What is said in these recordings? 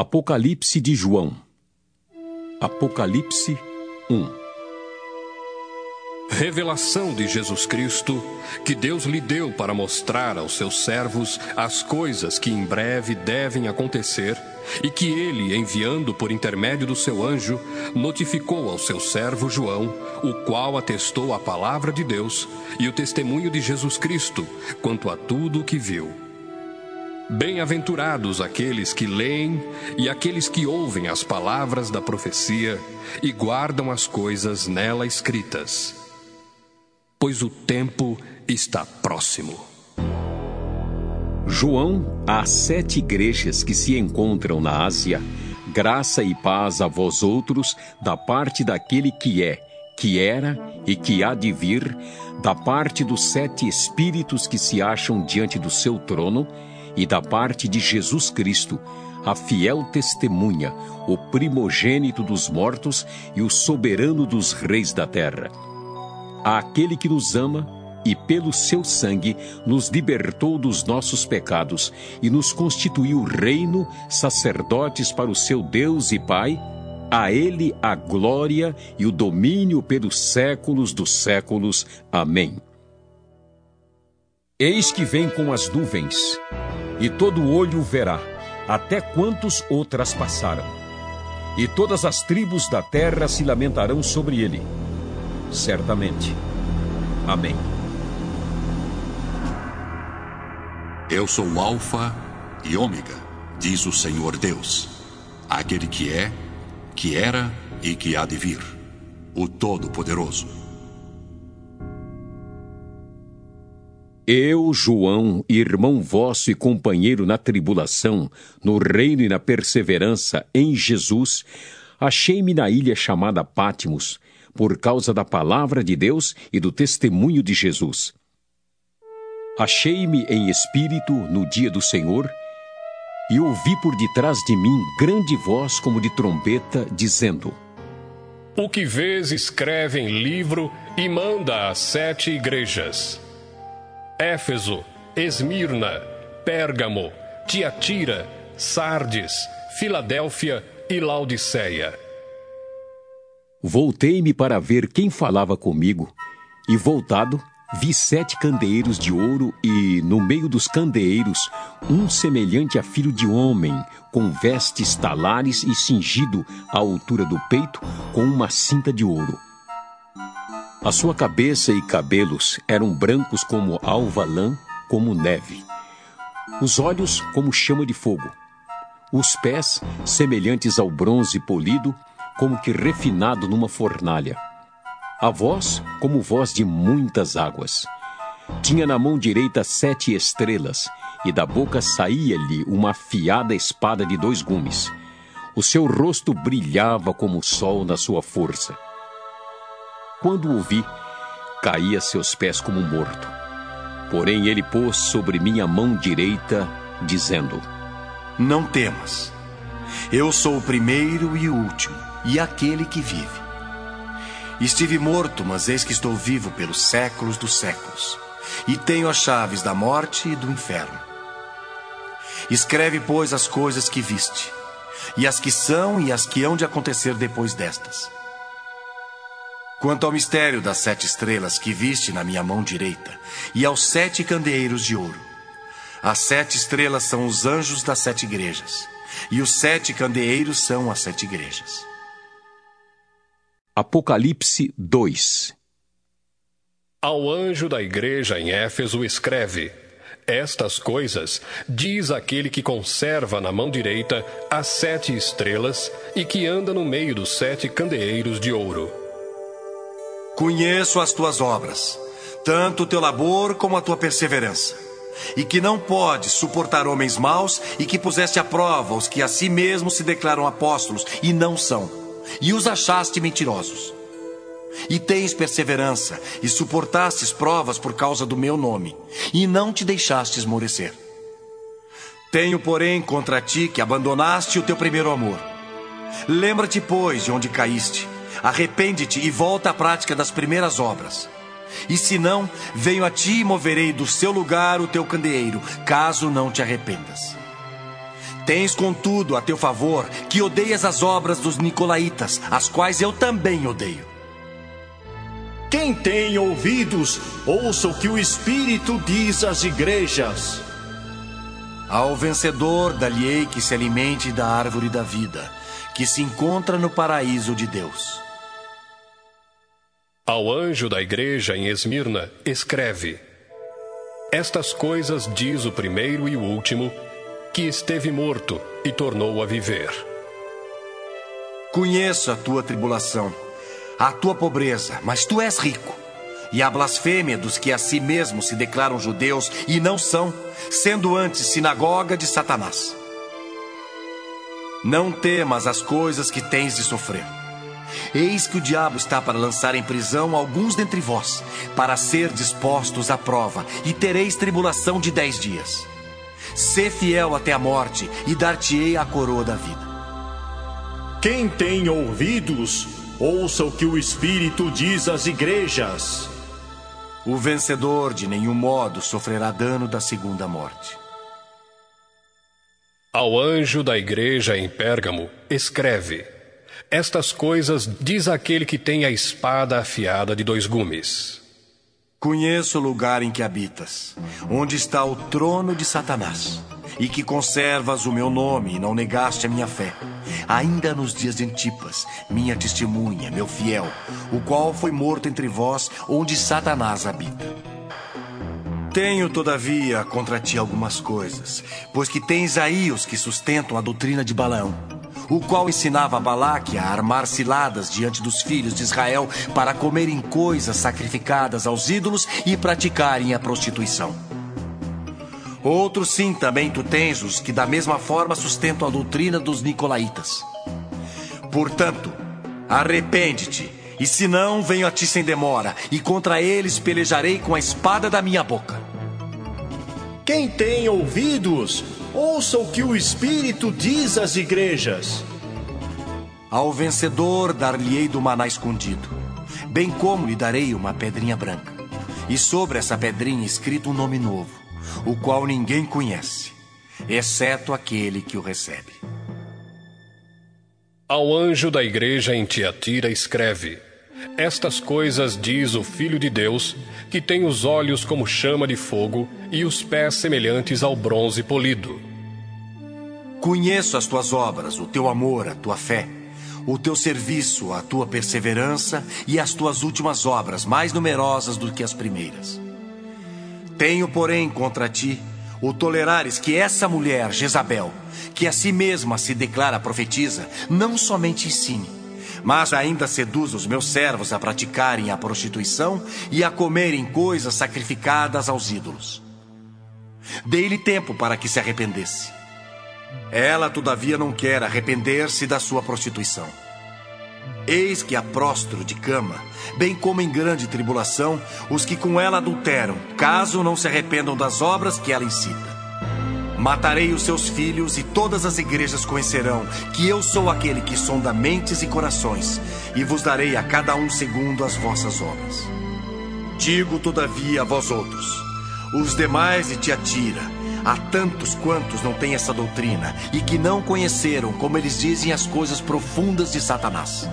Apocalipse de João. Apocalipse 1. Revelação de Jesus Cristo, que Deus lhe deu para mostrar aos seus servos as coisas que em breve devem acontecer, e que ele, enviando por intermédio do seu anjo, notificou ao seu servo João, o qual atestou a palavra de Deus e o testemunho de Jesus Cristo quanto a tudo o que viu. Bem-aventurados aqueles que leem e aqueles que ouvem as palavras da profecia e guardam as coisas nela escritas pois o tempo está próximo. João, às sete igrejas que se encontram na Ásia, graça e paz a vós outros, da parte daquele que é, que era e que há de vir, da parte dos sete espíritos que se acham diante do seu trono, e da parte de Jesus Cristo, a fiel testemunha, o primogênito dos mortos e o soberano dos reis da terra àquele que nos ama e pelo seu sangue nos libertou dos nossos pecados e nos constituiu reino, sacerdotes para o seu Deus e Pai, a ele a glória e o domínio pelos séculos dos séculos. Amém. Eis que vem com as nuvens, e todo olho verá, até quantos outras passaram. E todas as tribos da terra se lamentarão sobre ele certamente. Amém. Eu sou o Alfa e Ômega, diz o Senhor Deus, aquele que é, que era e que há de vir, o Todo-Poderoso. Eu, João, irmão vosso e companheiro na tribulação, no reino e na perseverança em Jesus, achei-me na ilha chamada Pátimos, por causa da palavra de Deus e do testemunho de Jesus. Achei-me em espírito no dia do Senhor e ouvi por detrás de mim grande voz como de trombeta, dizendo: O que vês, escreve em livro e manda às sete igrejas: Éfeso, Esmirna, Pérgamo, Tiatira, Sardes, Filadélfia e Laodiceia. Voltei-me para ver quem falava comigo, e voltado, vi sete candeeiros de ouro, e no meio dos candeeiros, um semelhante a filho de homem, com vestes talares e cingido à altura do peito, com uma cinta de ouro. A sua cabeça e cabelos eram brancos como alva lã, como neve. Os olhos como chama de fogo. Os pés, semelhantes ao bronze polido, como que refinado numa fornalha. A voz, como voz de muitas águas. Tinha na mão direita sete estrelas, e da boca saía-lhe uma afiada espada de dois gumes. O seu rosto brilhava como o sol na sua força. Quando o vi, caí a seus pés como morto. Porém ele pôs sobre minha mão direita, dizendo: Não temas. Eu sou o primeiro e o último e aquele que vive. Estive morto, mas eis que estou vivo pelos séculos dos séculos, e tenho as chaves da morte e do inferno. Escreve, pois, as coisas que viste, e as que são e as que hão de acontecer depois destas. Quanto ao mistério das sete estrelas que viste na minha mão direita, e aos sete candeeiros de ouro, as sete estrelas são os anjos das sete igrejas, e os sete candeeiros são as sete igrejas. Apocalipse 2 Ao anjo da igreja em Éfeso escreve: Estas coisas diz aquele que conserva na mão direita as sete estrelas e que anda no meio dos sete candeeiros de ouro. Conheço as tuas obras, tanto o teu labor como a tua perseverança, e que não podes suportar homens maus e que puseste à prova os que a si mesmos se declaram apóstolos e não são e os achaste mentirosos. E tens perseverança, e suportastes provas por causa do meu nome, e não te deixaste esmorecer. Tenho, porém, contra ti que abandonaste o teu primeiro amor. Lembra-te, pois, de onde caíste, arrepende-te e volta à prática das primeiras obras. E se não, venho a ti e moverei do seu lugar o teu candeeiro, caso não te arrependas. Tens, contudo, a teu favor que odeias as obras dos Nicolaítas, as quais eu também odeio. Quem tem ouvidos, ouça o que o Espírito diz às igrejas. Ao vencedor, dá-lhe-ei que se alimente da árvore da vida, que se encontra no paraíso de Deus. Ao anjo da igreja em Esmirna, escreve: Estas coisas diz o primeiro e o último, que esteve morto e tornou a viver. Conheço a tua tribulação, a tua pobreza, mas tu és rico. E a blasfêmia dos que a si mesmos se declaram judeus e não são, sendo antes sinagoga de Satanás. Não temas as coisas que tens de sofrer. Eis que o diabo está para lançar em prisão alguns dentre vós, para ser dispostos à prova, e tereis tribulação de dez dias. Sê fiel até a morte, e dar-te-ei a coroa da vida. Quem tem ouvidos, ouça o que o Espírito diz às igrejas. O vencedor de nenhum modo sofrerá dano da segunda morte. Ao anjo da igreja em Pérgamo, escreve: Estas coisas diz aquele que tem a espada afiada de dois gumes. Conheço o lugar em que habitas, onde está o trono de Satanás, e que conservas o meu nome e não negaste a minha fé. Ainda nos dias de Antipas, minha testemunha, meu fiel, o qual foi morto entre vós, onde Satanás habita. Tenho, todavia, contra ti algumas coisas, pois que tens aí os que sustentam a doutrina de Balaão, o qual ensinava Balaque a armar ciladas diante dos filhos de Israel para comerem coisas sacrificadas aos ídolos e praticarem a prostituição. Outros sim também tu tens os que da mesma forma sustentam a doutrina dos nicolaítas. Portanto, arrepende-te e se não, venho a ti sem demora, e contra eles pelejarei com a espada da minha boca. Quem tem ouvidos, ouça o que o Espírito diz às igrejas. Ao vencedor dar-lhe-ei do maná escondido, bem como lhe darei uma pedrinha branca, e sobre essa pedrinha escrito um nome novo, o qual ninguém conhece, exceto aquele que o recebe. Ao anjo da igreja em Tiatira escreve: estas coisas diz o Filho de Deus, que tem os olhos como chama de fogo e os pés semelhantes ao bronze polido. Conheço as tuas obras, o teu amor, a tua fé, o teu serviço, a tua perseverança e as tuas últimas obras, mais numerosas do que as primeiras. Tenho, porém, contra ti o tolerares que essa mulher, Jezabel, que a si mesma se declara profetiza, não somente ensine, mas ainda seduz os meus servos a praticarem a prostituição e a comerem coisas sacrificadas aos ídolos. Dei-lhe tempo para que se arrependesse. Ela, todavia, não quer arrepender-se da sua prostituição. Eis que a prostro de cama, bem como em grande tribulação, os que com ela adulteram, caso não se arrependam das obras que ela incita. Matarei os seus filhos e todas as igrejas conhecerão que eu sou aquele que sonda mentes e corações, e vos darei a cada um segundo as vossas obras. Digo, todavia, a vós outros, os demais de Tiatira, há tantos quantos não têm essa doutrina e que não conheceram, como eles dizem, as coisas profundas de Satanás.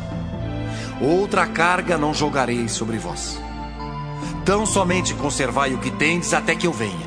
Outra carga não jogarei sobre vós. Tão somente conservai o que tendes até que eu venha.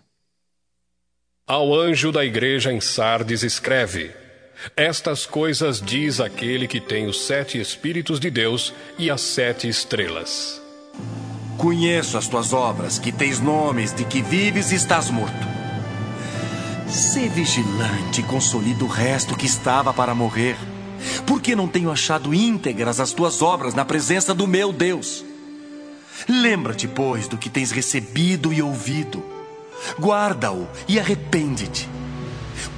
ao anjo da igreja em Sardes escreve: Estas coisas diz aquele que tem os sete Espíritos de Deus e as sete estrelas. Conheço as tuas obras, que tens nomes de que vives e estás morto. Sê vigilante e consolida o resto que estava para morrer, porque não tenho achado íntegras as tuas obras na presença do meu Deus. Lembra-te, pois, do que tens recebido e ouvido Guarda-o e arrepende-te.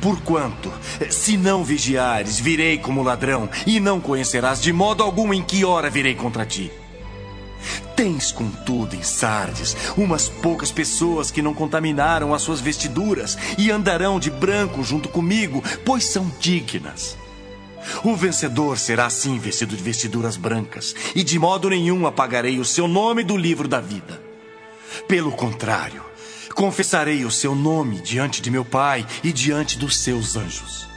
Porquanto, se não vigiares, virei como ladrão, e não conhecerás de modo algum em que hora virei contra ti. Tens, contudo, em Sardes, umas poucas pessoas que não contaminaram as suas vestiduras e andarão de branco junto comigo, pois são dignas. O vencedor será assim vestido de vestiduras brancas, e de modo nenhum apagarei o seu nome do livro da vida. Pelo contrário, confessarei o seu nome diante de meu Pai e diante dos seus anjos.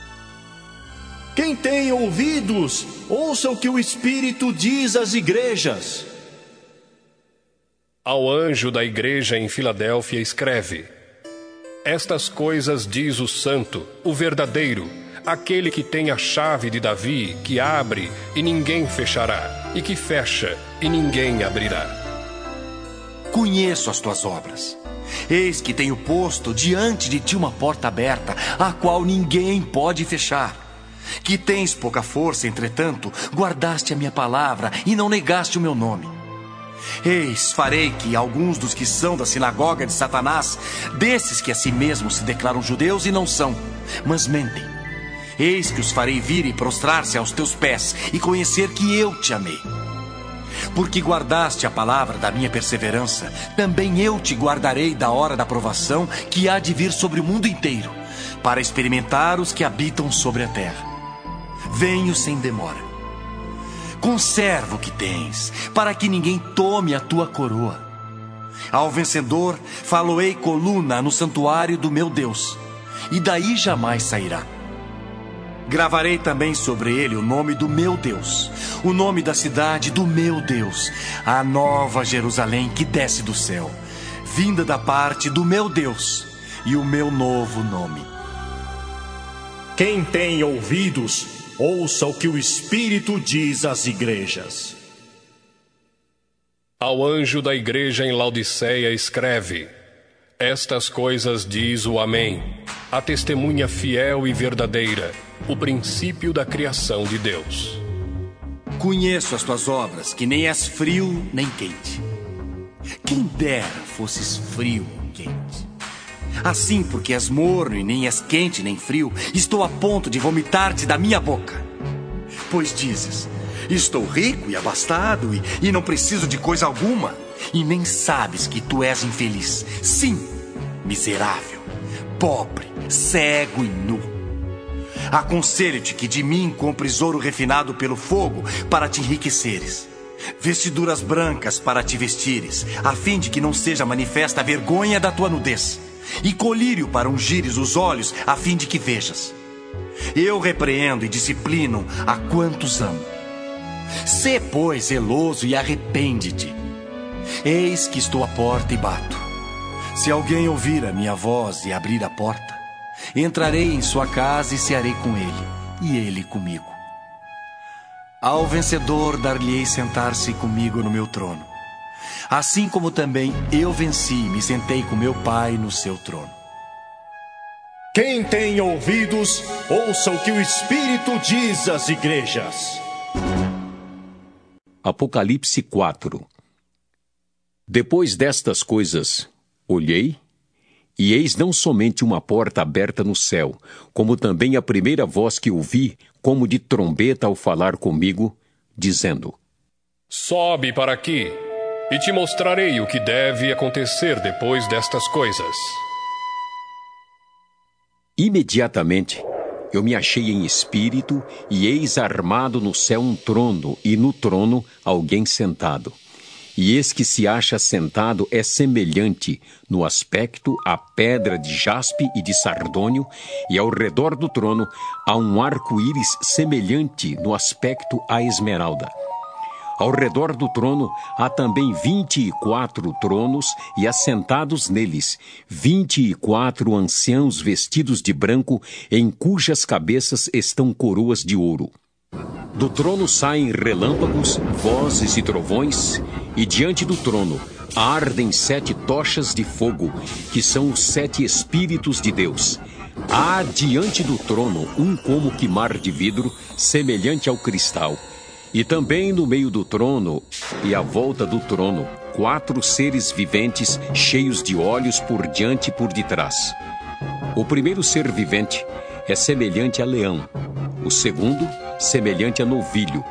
Quem tem ouvidos, ouça o que o Espírito diz às igrejas. Ao anjo da igreja em Filadélfia escreve: Estas coisas diz o Santo, o verdadeiro, aquele que tem a chave de Davi, que abre e ninguém fechará, e que fecha e ninguém abrirá. Conheço as tuas obras. Eis que tenho posto diante de ti uma porta aberta, a qual ninguém pode fechar. Que tens pouca força, entretanto, guardaste a minha palavra e não negaste o meu nome. Eis, farei que alguns dos que são da sinagoga de Satanás, desses que a si mesmos se declaram judeus e não são, mas mentem. Eis que os farei vir e prostrar-se aos teus pés e conhecer que eu te amei. Porque guardaste a palavra da minha perseverança, também eu te guardarei da hora da provação que há de vir sobre o mundo inteiro, para experimentar os que habitam sobre a terra. Venho sem demora. Conserva o que tens, para que ninguém tome a tua coroa. Ao vencedor, faloei coluna no santuário do meu Deus, e daí jamais sairá. Gravarei também sobre ele o nome do meu Deus, o nome da cidade do meu Deus, a nova Jerusalém que desce do céu, vinda da parte do meu Deus, e o meu novo nome. Quem tem ouvidos, ouça o que o Espírito diz às igrejas. Ao anjo da igreja em Laodiceia escreve: Estas coisas diz o Amém, a testemunha fiel e verdadeira o princípio da criação de Deus. Conheço as tuas obras, que nem és frio nem quente. Quem dera fosses frio ou quente. Assim, porque és morno e nem és quente nem frio, estou a ponto de vomitar-te da minha boca. Pois dizes: Estou rico e abastado e, e não preciso de coisa alguma, e nem sabes que tu és infeliz. Sim, miserável, pobre, cego e nu. Aconselho-te que de mim compres ouro refinado pelo fogo para te enriqueceres. Vestiduras brancas para te vestires, a fim de que não seja manifesta a vergonha da tua nudez. E colírio para ungires os olhos, a fim de que vejas. Eu repreendo e disciplino a quantos amo. Sê, pois, zeloso e arrepende-te. Eis que estou à porta e bato. Se alguém ouvir a minha voz e abrir a porta, Entrarei em sua casa e cearei com ele, e ele comigo. Ao vencedor dar-lhe-ei sentar-se comigo no meu trono, assim como também eu venci e me sentei com meu Pai no seu trono. Quem tem ouvidos, ouça o que o Espírito diz às igrejas. Apocalipse 4 Depois destas coisas, olhei e eis não somente uma porta aberta no céu, como também a primeira voz que ouvi, como de trombeta ao falar comigo, dizendo: Sobe para aqui, e te mostrarei o que deve acontecer depois destas coisas. Imediatamente eu me achei em espírito, e eis armado no céu um trono, e no trono alguém sentado e eis que se acha sentado é semelhante no aspecto à pedra de jaspe e de sardônio, e ao redor do trono há um arco-íris semelhante no aspecto à esmeralda. Ao redor do trono há também vinte e quatro tronos, e assentados neles vinte e quatro anciãos vestidos de branco, em cujas cabeças estão coroas de ouro. Do trono saem relâmpagos, vozes e trovões, e diante do trono ardem sete tochas de fogo, que são os sete Espíritos de Deus. Há diante do trono um como que mar de vidro, semelhante ao cristal. E também no meio do trono e à volta do trono, quatro seres viventes cheios de olhos por diante e por detrás. O primeiro ser vivente é semelhante a leão, o segundo, semelhante a novilho,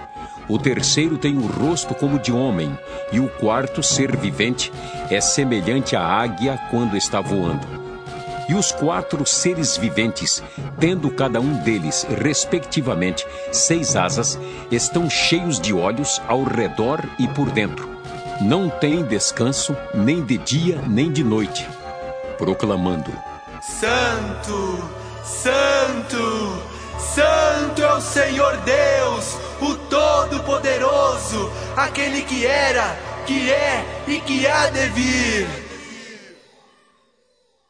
o terceiro tem o rosto como de homem, e o quarto ser vivente é semelhante à águia quando está voando. E os quatro seres viventes, tendo cada um deles, respectivamente, seis asas, estão cheios de olhos ao redor e por dentro. Não têm descanso, nem de dia nem de noite, proclamando: Santo, Santo, Santo é o Senhor Deus, o Todo-Poderoso, aquele que era, que é e que há de vir.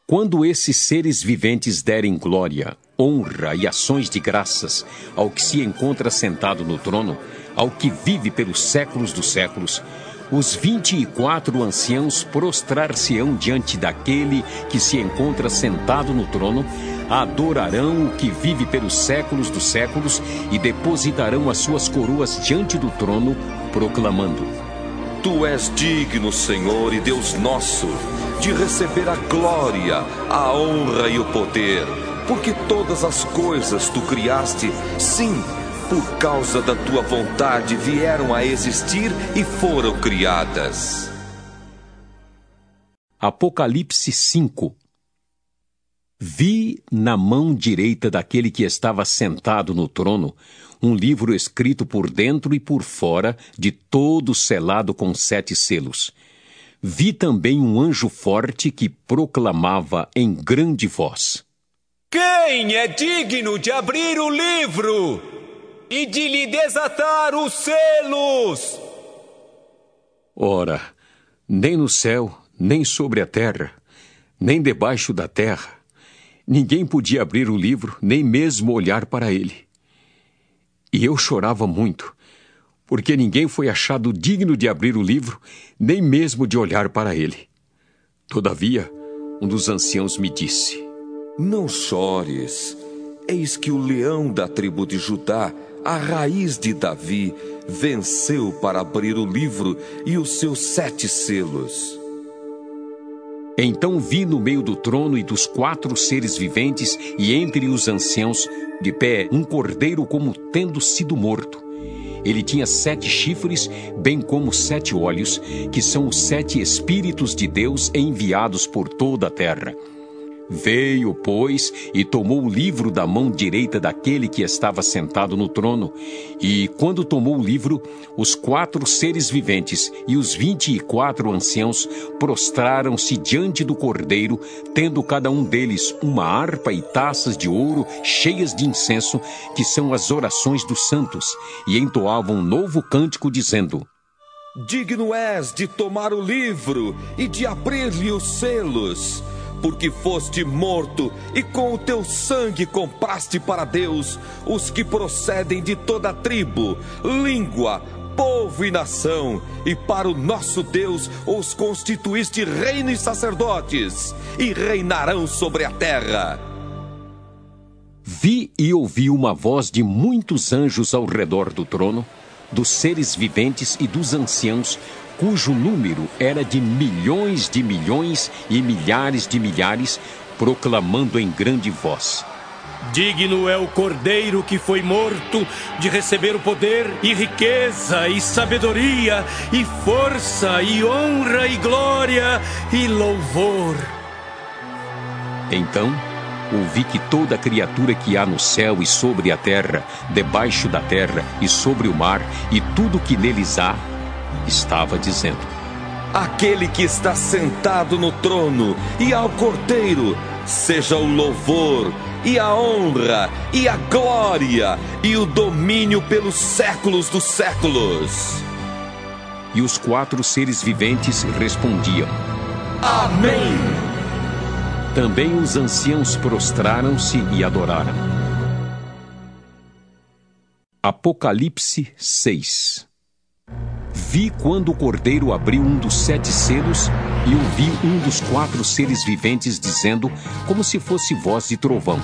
Quando esses seres viventes derem glória, honra e ações de graças ao que se encontra sentado no trono, ao que vive pelos séculos dos séculos, os vinte e quatro anciãos prostrar-se-ão diante daquele que se encontra sentado no trono, adorarão o que vive pelos séculos dos séculos e depositarão as suas coroas diante do trono, proclamando: Tu és digno, Senhor e Deus nosso, de receber a glória, a honra e o poder, porque todas as coisas tu criaste, sim por causa da tua vontade, vieram a existir e foram criadas. Apocalipse 5 Vi na mão direita daquele que estava sentado no trono um livro escrito por dentro e por fora, de todo selado com sete selos. Vi também um anjo forte que proclamava em grande voz: Quem é digno de abrir o livro? E de lhe desatar os selos. Ora, nem no céu, nem sobre a terra, nem debaixo da terra, ninguém podia abrir o livro, nem mesmo olhar para ele. E eu chorava muito, porque ninguém foi achado digno de abrir o livro, nem mesmo de olhar para ele. Todavia, um dos anciãos me disse: Não chores. Eis que o leão da tribo de Judá a raiz de Davi, venceu para abrir o livro e os seus sete selos. Então vi no meio do trono e dos quatro seres viventes e entre os anciãos, de pé, um cordeiro como tendo sido morto. Ele tinha sete chifres, bem como sete olhos, que são os sete Espíritos de Deus enviados por toda a terra. Veio, pois, e tomou o livro da mão direita daquele que estava sentado no trono. E, quando tomou o livro, os quatro seres viventes e os vinte e quatro anciãos prostraram-se diante do cordeiro, tendo cada um deles uma harpa e taças de ouro cheias de incenso, que são as orações dos santos, e entoavam um novo cântico, dizendo: Digno és de tomar o livro e de abrir-lhe os selos porque foste morto e com o teu sangue compraste para Deus os que procedem de toda tribo, língua, povo e nação, e para o nosso Deus os constituíste reino e sacerdotes, e reinarão sobre a terra. Vi e ouvi uma voz de muitos anjos ao redor do trono, dos seres viventes e dos anciãos, cujo número era de milhões de milhões e milhares de milhares, proclamando em grande voz: Digno é o cordeiro que foi morto de receber o poder e riqueza e sabedoria e força e honra e glória e louvor. Então ouvi que toda criatura que há no céu e sobre a terra, debaixo da terra e sobre o mar e tudo que neles há, estava dizendo: Aquele que está sentado no trono e ao cordeiro, seja o louvor e a honra e a glória e o domínio pelos séculos dos séculos. E os quatro seres viventes respondiam: Amém. Também os anciãos prostraram-se e adoraram. Apocalipse 6 Vi quando o cordeiro abriu um dos sete selos e ouvi um dos quatro seres viventes dizendo, como se fosse voz de trovão: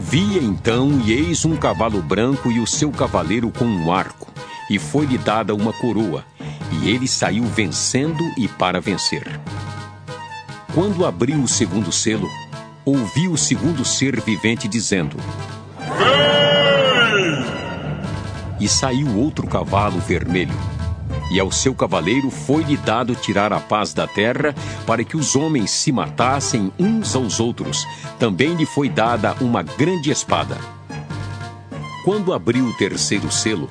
Via então, e eis um cavalo branco e o seu cavaleiro com um arco, e foi-lhe dada uma coroa, e ele saiu vencendo e para vencer. Quando abriu o segundo selo, ouvi o segundo ser vivente dizendo: Vem! E saiu outro cavalo vermelho. E ao seu cavaleiro foi-lhe dado tirar a paz da terra, para que os homens se matassem uns aos outros. Também lhe foi dada uma grande espada. Quando abriu o terceiro selo,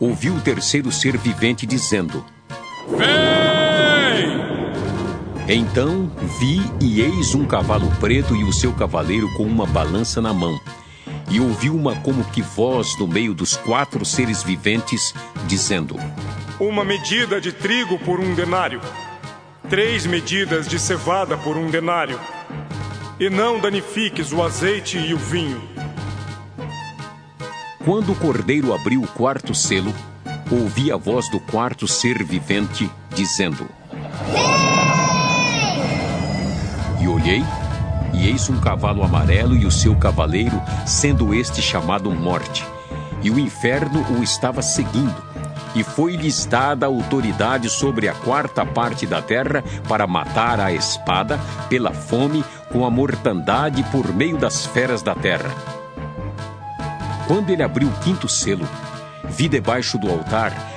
ouviu o terceiro ser vivente dizendo: Vem! Então vi e eis um cavalo preto e o seu cavaleiro com uma balança na mão. E ouvi uma como que voz no meio dos quatro seres viventes, dizendo: Uma medida de trigo por um denário, três medidas de cevada por um denário, e não danifiques o azeite e o vinho. Quando o cordeiro abriu o quarto selo, ouvi a voz do quarto ser vivente, dizendo: E olhei, eis um cavalo amarelo e o seu cavaleiro, sendo este chamado Morte. E o inferno o estava seguindo. E foi-lhes dada autoridade sobre a quarta parte da terra para matar a espada, pela fome, com a mortandade por meio das feras da terra. Quando ele abriu o quinto selo, vi debaixo do altar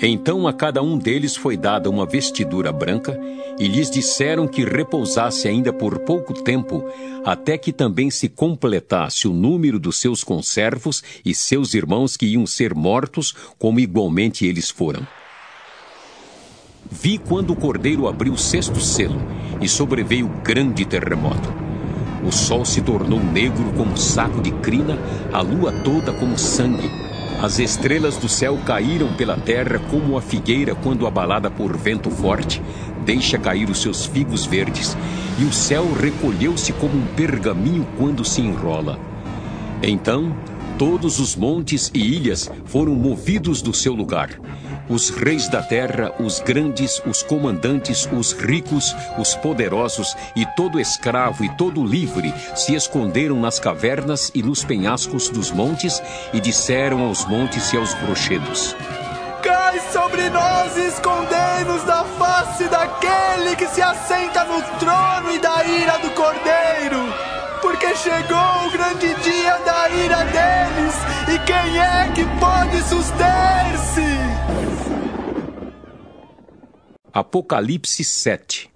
Então a cada um deles foi dada uma vestidura branca, e lhes disseram que repousasse ainda por pouco tempo, até que também se completasse o número dos seus conservos e seus irmãos que iam ser mortos, como igualmente eles foram. Vi quando o cordeiro abriu o sexto selo, e sobreveio grande terremoto. O sol se tornou negro como saco de crina, a lua toda como sangue as estrelas do céu caíram pela terra como a figueira quando abalada por vento forte deixa cair os seus figos verdes, e o céu recolheu-se como um pergaminho quando se enrola. Então, todos os montes e ilhas foram movidos do seu lugar os reis da terra, os grandes, os comandantes, os ricos, os poderosos e todo escravo e todo livre se esconderam nas cavernas e nos penhascos dos montes e disseram aos montes e aos rochedos: Cai sobre nós e escondei-nos da face daquele que se assenta no trono e da ira do cordeiro porque chegou o grande dia da ira deles, e quem é que pode suster-se? Apocalipse 7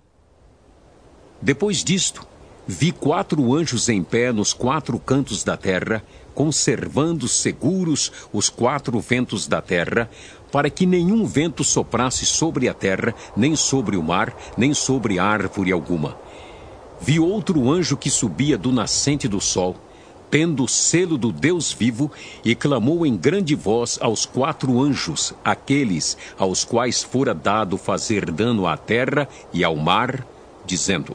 Depois disto, vi quatro anjos em pé nos quatro cantos da terra, conservando seguros os quatro ventos da terra, para que nenhum vento soprasse sobre a terra, nem sobre o mar, nem sobre árvore alguma. Vi outro anjo que subia do nascente do sol, tendo o selo do Deus vivo, e clamou em grande voz aos quatro anjos, aqueles aos quais fora dado fazer dano à terra e ao mar, dizendo: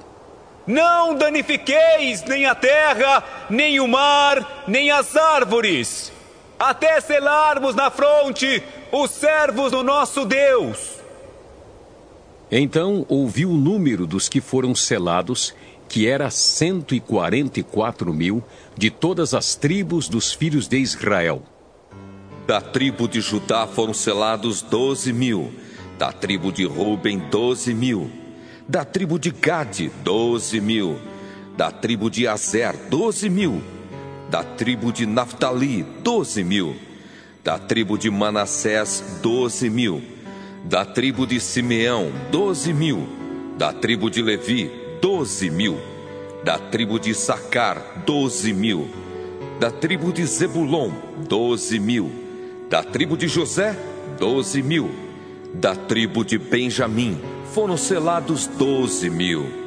Não danifiqueis nem a terra, nem o mar, nem as árvores, até selarmos na fronte os servos do nosso Deus. Então ouvi o número dos que foram selados que era 144 mil, de todas as tribos dos filhos de Israel. Da tribo de Judá foram selados doze mil, da tribo de Ruben, doze mil, da tribo de Gade, doze mil, da tribo de Azer, doze mil, da tribo de Naphtali, doze mil, da tribo de Manassés, doze mil, da tribo de Simeão, doze mil, da tribo de Levi, doze mil. Da tribo de Sacar, doze mil. Da tribo de Zebulon, doze mil. Da tribo de José, doze mil. Da tribo de Benjamim, foram selados doze mil.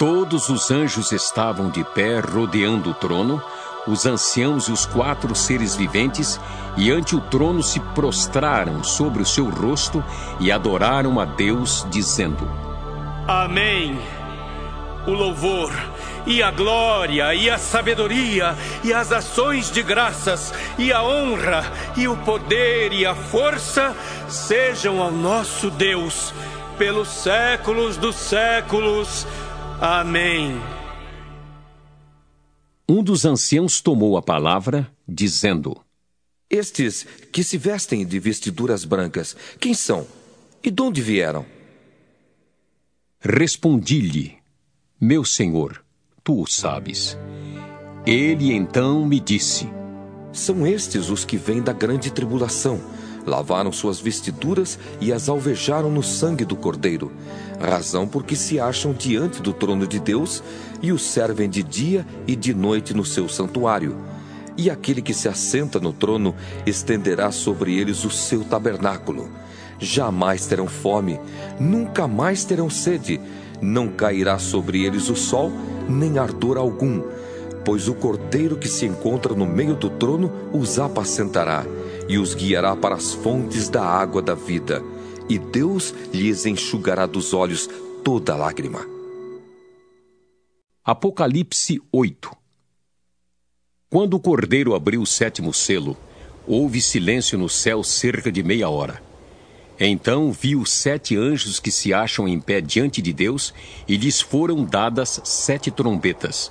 Todos os anjos estavam de pé rodeando o trono, os anciãos e os quatro seres viventes, e ante o trono se prostraram sobre o seu rosto e adoraram a Deus, dizendo: Amém. O louvor e a glória, e a sabedoria, e as ações de graças, e a honra, e o poder, e a força sejam ao nosso Deus, pelos séculos dos séculos. Amém. Um dos anciãos tomou a palavra, dizendo: Estes que se vestem de vestiduras brancas, quem são? E de onde vieram? Respondi-lhe: Meu senhor, tu o sabes. Ele então me disse: São estes os que vêm da grande tribulação. Lavaram suas vestiduras e as alvejaram no sangue do Cordeiro, razão porque se acham diante do trono de Deus e o servem de dia e de noite no seu santuário. E aquele que se assenta no trono estenderá sobre eles o seu tabernáculo. Jamais terão fome, nunca mais terão sede, não cairá sobre eles o sol, nem ardor algum, pois o cordeiro que se encontra no meio do trono os apacentará e os guiará para as fontes da água da vida, e Deus lhes enxugará dos olhos toda lágrima. Apocalipse 8 Quando o cordeiro abriu o sétimo selo, houve silêncio no céu cerca de meia hora. Então vi os sete anjos que se acham em pé diante de Deus, e lhes foram dadas sete trombetas.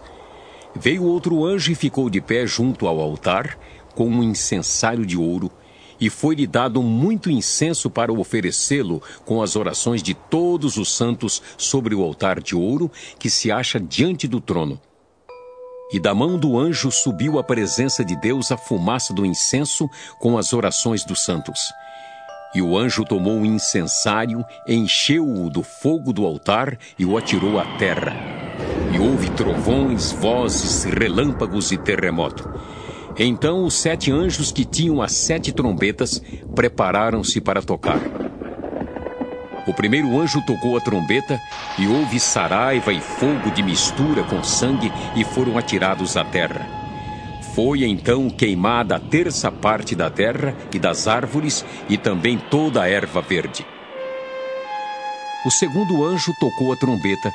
Veio outro anjo e ficou de pé junto ao altar, com um incensário de ouro, e foi-lhe dado muito incenso para oferecê-lo com as orações de todos os santos sobre o altar de ouro que se acha diante do trono. E da mão do anjo subiu à presença de Deus a fumaça do incenso com as orações dos santos. E o anjo tomou o incensário, encheu-o do fogo do altar e o atirou à terra. E houve trovões, vozes, relâmpagos e terremoto. Então os sete anjos que tinham as sete trombetas prepararam-se para tocar. O primeiro anjo tocou a trombeta e houve saraiva e fogo de mistura com sangue e foram atirados à terra. Foi então queimada a terça parte da terra e das árvores e também toda a erva verde. O segundo anjo tocou a trombeta,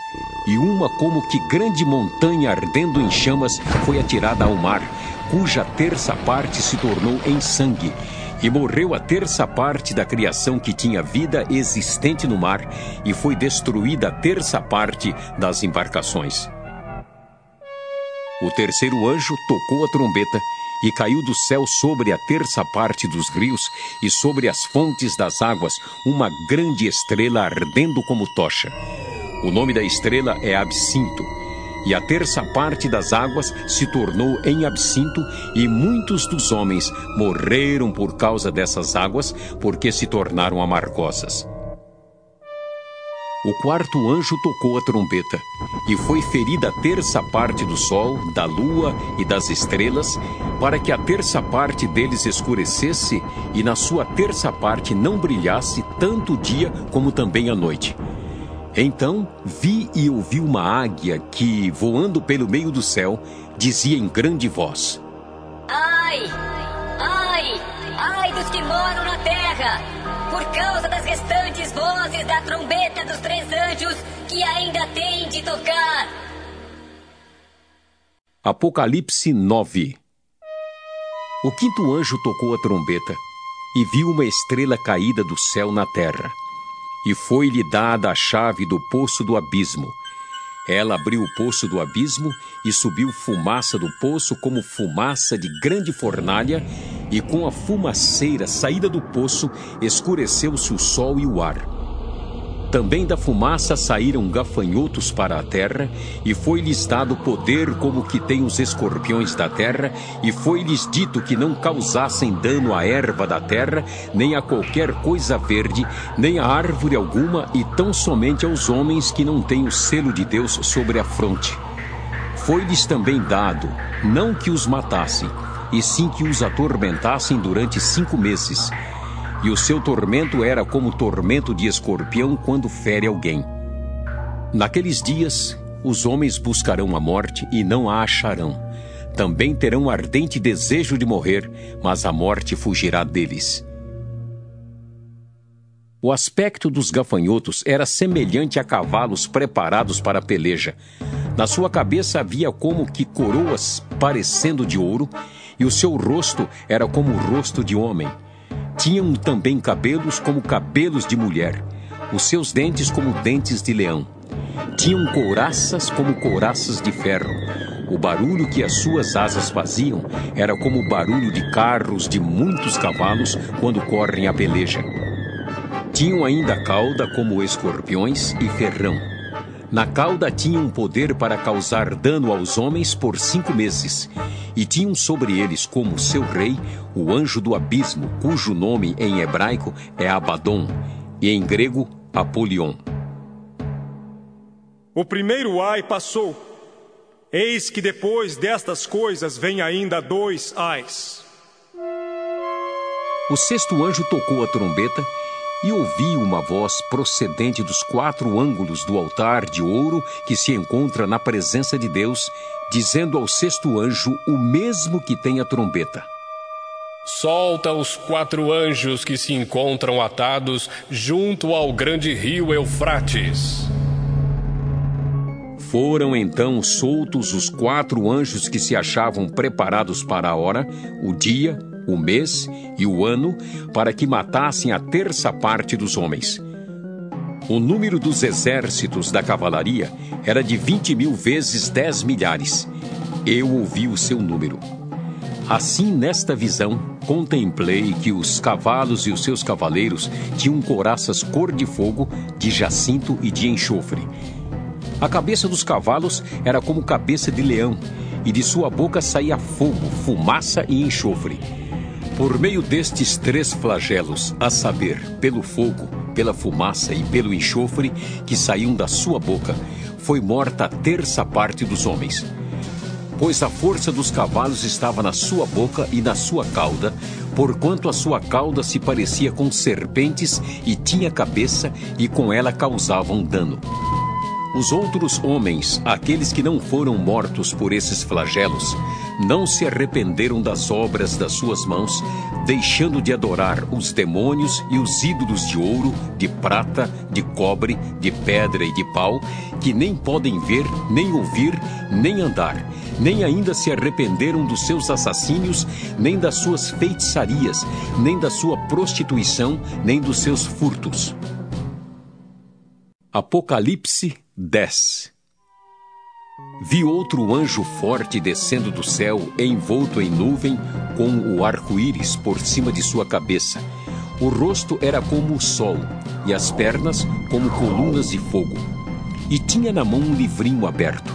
e uma como que grande montanha ardendo em chamas foi atirada ao mar, cuja terça parte se tornou em sangue, e morreu a terça parte da criação que tinha vida existente no mar, e foi destruída a terça parte das embarcações. O terceiro anjo tocou a trombeta e caiu do céu sobre a terça parte dos rios e sobre as fontes das águas uma grande estrela ardendo como tocha. O nome da estrela é Absinto. E a terça parte das águas se tornou em absinto, e muitos dos homens morreram por causa dessas águas, porque se tornaram amargosas. O quarto anjo tocou a trombeta, e foi ferida a terça parte do sol, da lua e das estrelas, para que a terça parte deles escurecesse e na sua terça parte não brilhasse tanto o dia como também a noite. Então vi e ouvi uma águia que, voando pelo meio do céu, dizia em grande voz: Ai! Ai! Ai dos que moram na terra! Por causa das restantes vozes da trombeta dos três anjos que ainda têm de tocar. Apocalipse 9 O quinto anjo tocou a trombeta e viu uma estrela caída do céu na terra. E foi-lhe dada a chave do poço do abismo. Ela abriu o poço do abismo e subiu fumaça do poço como fumaça de grande fornalha, e com a fumaceira saída do poço escureceu-se o sol e o ar. Também da fumaça saíram gafanhotos para a terra, e foi-lhes dado poder como que tem os escorpiões da terra, e foi-lhes dito que não causassem dano à erva da terra, nem a qualquer coisa verde, nem a árvore alguma, e tão somente aos homens que não têm o selo de Deus sobre a fronte. Foi-lhes também dado, não que os matassem, e sim que os atormentassem durante cinco meses. E o seu tormento era como tormento de escorpião quando fere alguém. Naqueles dias, os homens buscarão a morte e não a acharão. Também terão ardente desejo de morrer, mas a morte fugirá deles. O aspecto dos gafanhotos era semelhante a cavalos preparados para a peleja. Na sua cabeça havia como que coroas parecendo de ouro, e o seu rosto era como o rosto de homem. Tinham também cabelos como cabelos de mulher, os seus dentes como dentes de leão. Tinham couraças como couraças de ferro. O barulho que as suas asas faziam era como o barulho de carros de muitos cavalos quando correm a peleja. Tinham ainda cauda como escorpiões e ferrão. Na cauda tinham poder para causar dano aos homens por cinco meses. E tinham sobre eles como seu rei o anjo do abismo, cujo nome em hebraico é Abaddon e em grego Apolion. O primeiro ai passou. Eis que depois destas coisas vem ainda dois ais. O sexto anjo tocou a trombeta e ouvi uma voz procedente dos quatro ângulos do altar de ouro que se encontra na presença de Deus, dizendo ao sexto anjo o mesmo que tem a trombeta. Solta os quatro anjos que se encontram atados junto ao grande rio Eufrates. Foram então soltos os quatro anjos que se achavam preparados para a hora, o dia, o mês e o ano, para que matassem a terça parte dos homens. O número dos exércitos da cavalaria era de vinte mil vezes dez milhares. Eu ouvi o seu número. Assim, nesta visão, contemplei que os cavalos e os seus cavaleiros tinham coraças cor de fogo, de jacinto e de enxofre. A cabeça dos cavalos era como cabeça de leão, e de sua boca saía fogo, fumaça e enxofre. Por meio destes três flagelos, a saber, pelo fogo, pela fumaça e pelo enxofre que saíam da sua boca, foi morta a terça parte dos homens. Pois a força dos cavalos estava na sua boca e na sua cauda, porquanto a sua cauda se parecia com serpentes e tinha cabeça, e com ela causavam dano. Os outros homens, aqueles que não foram mortos por esses flagelos, não se arrependeram das obras das suas mãos, deixando de adorar os demônios e os ídolos de ouro, de prata, de cobre, de pedra e de pau, que nem podem ver, nem ouvir, nem andar, nem ainda se arrependeram dos seus assassínios, nem das suas feitiçarias, nem da sua prostituição, nem dos seus furtos. Apocalipse 10 Vi outro anjo forte descendo do céu, envolto em nuvem, com o arco-íris por cima de sua cabeça. O rosto era como o sol, e as pernas como colunas de fogo. E tinha na mão um livrinho aberto.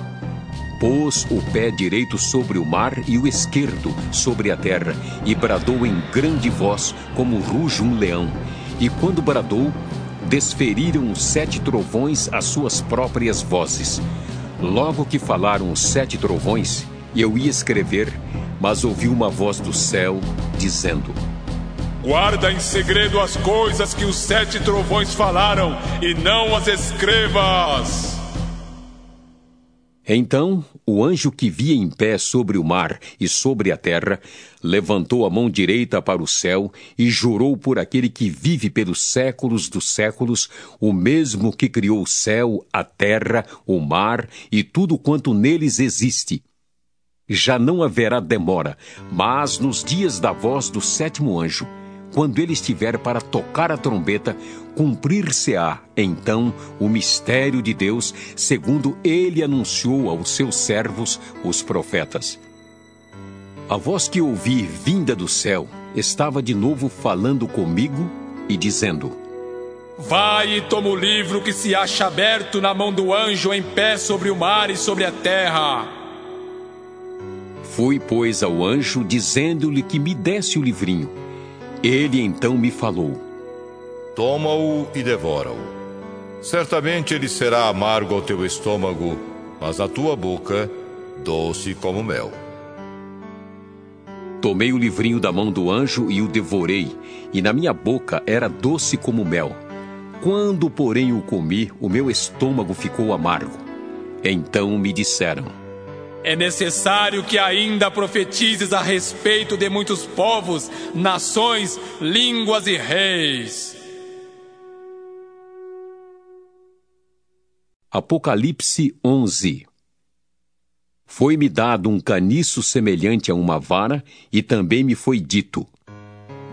Pôs o pé direito sobre o mar e o esquerdo sobre a terra, e bradou em grande voz, como ruge um leão. E quando bradou, desferiram os sete trovões as suas próprias vozes. Logo que falaram os sete trovões, eu ia escrever, mas ouvi uma voz do céu dizendo: Guarda em segredo as coisas que os sete trovões falaram e não as escrevas. Então o anjo que via em pé sobre o mar e sobre a terra levantou a mão direita para o céu e jurou por aquele que vive pelos séculos dos séculos, o mesmo que criou o céu, a terra, o mar e tudo quanto neles existe. Já não haverá demora, mas nos dias da voz do sétimo anjo, quando ele estiver para tocar a trombeta, cumprir-se-á, então, o mistério de Deus, segundo ele anunciou aos seus servos, os profetas. A voz que ouvi vinda do céu estava de novo falando comigo e dizendo: Vai e toma o livro que se acha aberto na mão do anjo em pé sobre o mar e sobre a terra. Fui, pois, ao anjo, dizendo-lhe que me desse o livrinho. Ele então me falou: Toma-o e devora-o. Certamente ele será amargo ao teu estômago, mas à tua boca, doce como mel. Tomei o livrinho da mão do anjo e o devorei, e na minha boca era doce como mel. Quando, porém, o comi, o meu estômago ficou amargo. Então me disseram: É necessário que ainda profetizes a respeito de muitos povos, nações, línguas e reis. Apocalipse 11 foi-me dado um caniço semelhante a uma vara, e também me foi dito: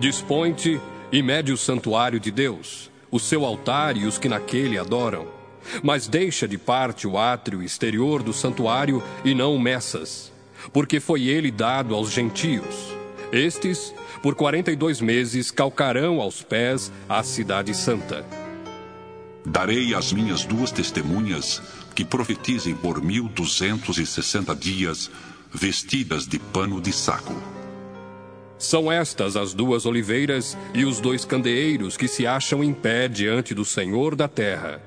Dispõe-te e mede o santuário de Deus, o seu altar e os que naquele adoram. Mas deixa de parte o átrio exterior do santuário e não meças, porque foi ele dado aos gentios. Estes, por quarenta e dois meses, calcarão aos pés a cidade santa. Darei às minhas duas testemunhas que profetizem por mil duzentos e sessenta dias, vestidas de pano de saco. São estas as duas oliveiras e os dois candeeiros que se acham em pé diante do Senhor da terra.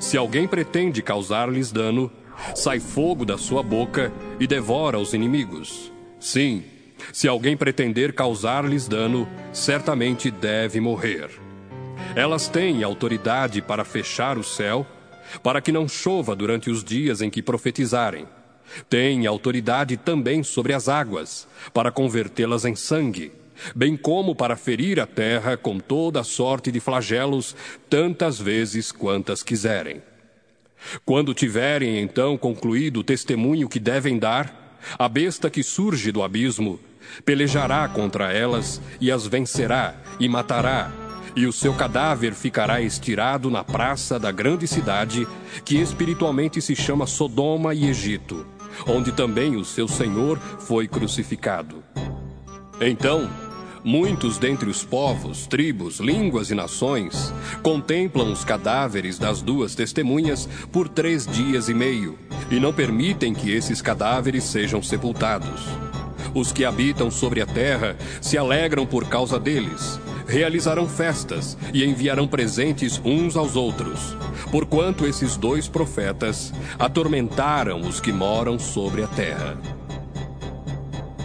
Se alguém pretende causar-lhes dano, sai fogo da sua boca e devora os inimigos. Sim, se alguém pretender causar-lhes dano, certamente deve morrer. Elas têm autoridade para fechar o céu para que não chova durante os dias em que profetizarem. Tem autoridade também sobre as águas, para convertê-las em sangue, bem como para ferir a terra com toda sorte de flagelos, tantas vezes quantas quiserem. Quando tiverem então concluído o testemunho que devem dar, a besta que surge do abismo pelejará contra elas e as vencerá e matará e o seu cadáver ficará estirado na praça da grande cidade, que espiritualmente se chama Sodoma e Egito, onde também o seu Senhor foi crucificado. Então, muitos dentre os povos, tribos, línguas e nações contemplam os cadáveres das duas testemunhas por três dias e meio, e não permitem que esses cadáveres sejam sepultados. Os que habitam sobre a terra se alegram por causa deles realizarão festas e enviarão presentes uns aos outros, porquanto esses dois profetas atormentaram os que moram sobre a terra.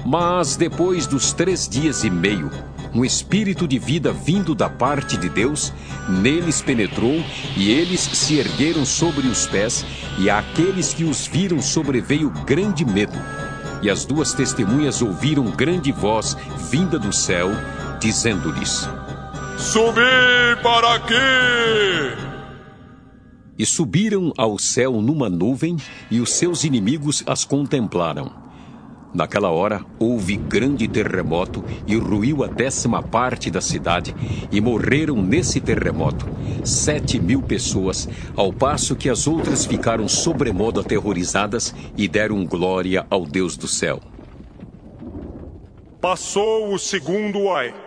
Mas depois dos três dias e meio, um espírito de vida vindo da parte de Deus neles penetrou, e eles se ergueram sobre os pés, e àqueles que os viram sobreveio grande medo. E as duas testemunhas ouviram grande voz vinda do céu, dizendo-lhes: Subi para aqui! E subiram ao céu numa nuvem, e os seus inimigos as contemplaram. Naquela hora houve grande terremoto e ruiu a décima parte da cidade, e morreram nesse terremoto sete mil pessoas, ao passo que as outras ficaram sobremodo aterrorizadas e deram glória ao Deus do céu. Passou o segundo ai.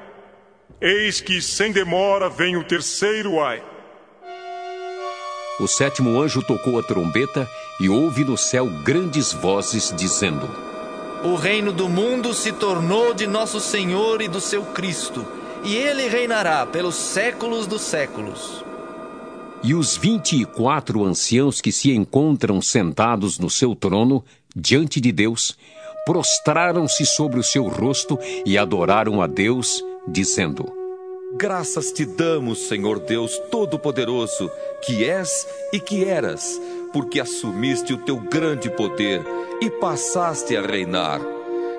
Eis que sem demora vem o terceiro ai. O sétimo anjo tocou a trombeta e houve no céu grandes vozes dizendo: O reino do mundo se tornou de nosso Senhor e do seu Cristo, e ele reinará pelos séculos dos séculos. E os vinte e quatro anciãos que se encontram sentados no seu trono, diante de Deus, prostraram-se sobre o seu rosto e adoraram a Deus, dizendo: Graças te damos, Senhor Deus Todo-Poderoso, que és e que eras, porque assumiste o teu grande poder e passaste a reinar.